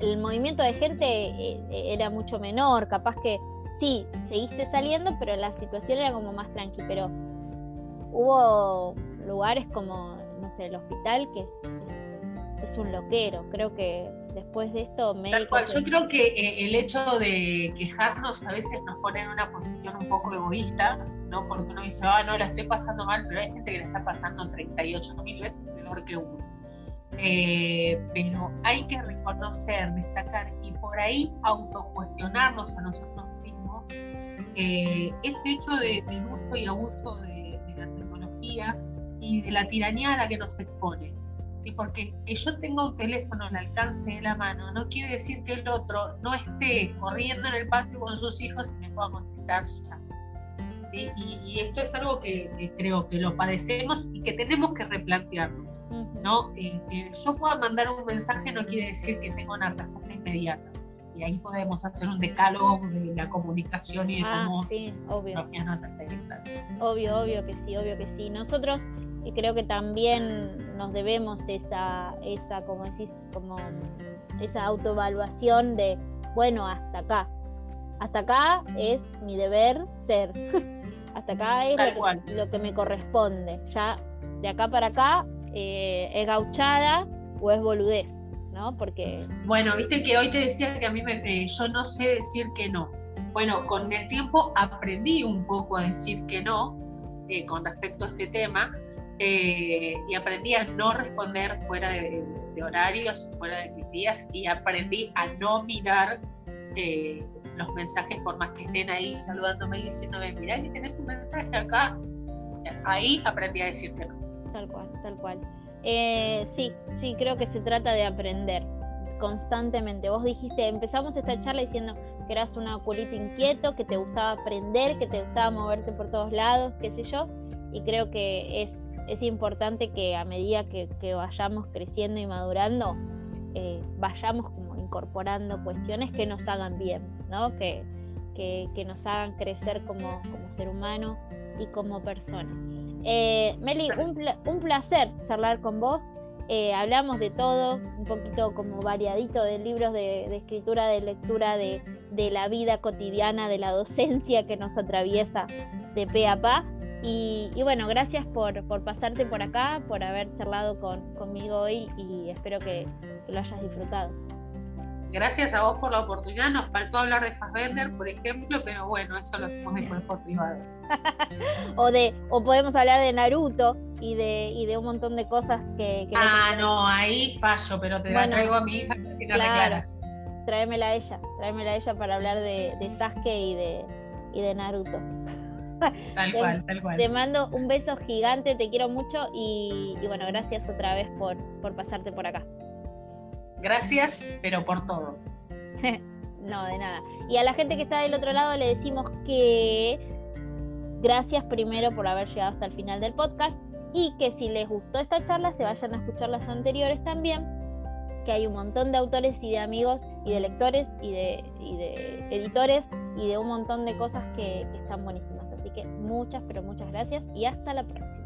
Speaker 1: el movimiento de gente eh, era mucho menor, capaz que sí, seguiste saliendo, pero la situación era como más tranqui, pero hubo lugares como no sé, el hospital, que es, es, un loquero. Creo que después de esto...
Speaker 2: Tal cual, yo creo que eh, el hecho de quejarnos a veces nos pone en una posición un poco egoísta, ¿no? Porque uno dice, ah, no, la estoy pasando mal, pero hay gente que la está pasando 38 mil veces peor que uno. Eh, pero hay que reconocer, destacar y por ahí autocuestionarnos a nosotros mismos eh, este hecho de, del uso y abuso de, de la tecnología y de la tiranía a la que nos expone. ¿sí? Porque que yo tenga un teléfono al alcance de la mano no quiere decir que el otro no esté corriendo en el patio con sus hijos y me pueda contestar ya. Y, esto es algo que, creo que lo padecemos y que tenemos que replantearlo. ¿no? Eh, que yo pueda mandar un mensaje no quiere decir que tenga una respuesta inmediata. Y ahí podemos hacer un decálogo de la comunicación y de
Speaker 1: ah, cómo sí, obvio. Obvio, obvio que sí, obvio que sí. Nosotros y creo que también nos debemos esa, esa como decís, como esa autoevaluación de, bueno, hasta acá. Hasta acá es mi deber ser. hasta acá es lo, que me corresponde. Ya de acá para acá eh, es gauchada o es boludez, ¿no? Porque...
Speaker 2: Bueno, viste que hoy te decía que a mí me, eh, yo no sé decir que no. Bueno, con el tiempo aprendí un poco a decir que no eh, con respecto a este tema eh, y aprendí a no responder fuera de, horarios, fuera de mis días y aprendí a no mirar eh, los mensajes por más que estén ahí saludándome y diciéndome, mira que tenés un mensaje acá. Ahí aprendí a decir que no.
Speaker 1: Tal cual, tal cual. Eh, sí, sí, creo que se trata de aprender constantemente. Vos dijiste, empezamos esta charla diciendo que eras un acuelito inquieto, que te gustaba aprender, que te gustaba moverte por todos lados, qué sé yo, y creo que es es importante que a medida que, vayamos creciendo y madurando, eh, vayamos como incorporando cuestiones que nos hagan bien, ¿no? que, que, nos hagan crecer como, como, ser humano y como persona. Eh, Meli, un, placer charlar con vos. Eh, hablamos de todo, un poquito como variadito de libros de, de escritura, de lectura, de, de, la vida cotidiana, de la docencia que nos atraviesa de pe a pa. Y, bueno, gracias por, pasarte por acá, por haber charlado conmigo hoy y espero que, lo hayas disfrutado.
Speaker 2: Gracias a vos por la oportunidad. Nos faltó hablar de Fassbender, por ejemplo, pero bueno, eso lo hacemos después por privado.
Speaker 1: o de o podemos hablar de Naruto y de, y de un montón de cosas que...
Speaker 2: ah, no, ahí fallo, pero te la traigo a mi hija que claro,
Speaker 1: Tráemela a ella, tráemela a ella para hablar de, de Sasuke y de, y de Naruto.
Speaker 2: Tal cual, tal cual.
Speaker 1: Te mando un beso gigante, te quiero mucho y, bueno, gracias otra vez por, por pasarte por acá.
Speaker 2: Gracias, pero por todo.
Speaker 1: no, de nada. Y a la gente que está del otro lado le decimos que gracias primero por haber llegado hasta el final del podcast y que si les gustó esta charla se vayan a escuchar las anteriores también, que hay un montón de autores y de amigos y de lectores y de, de editores y de un montón de cosas que, que están buenísimas. Que muchas, pero muchas gracias y hasta la próxima.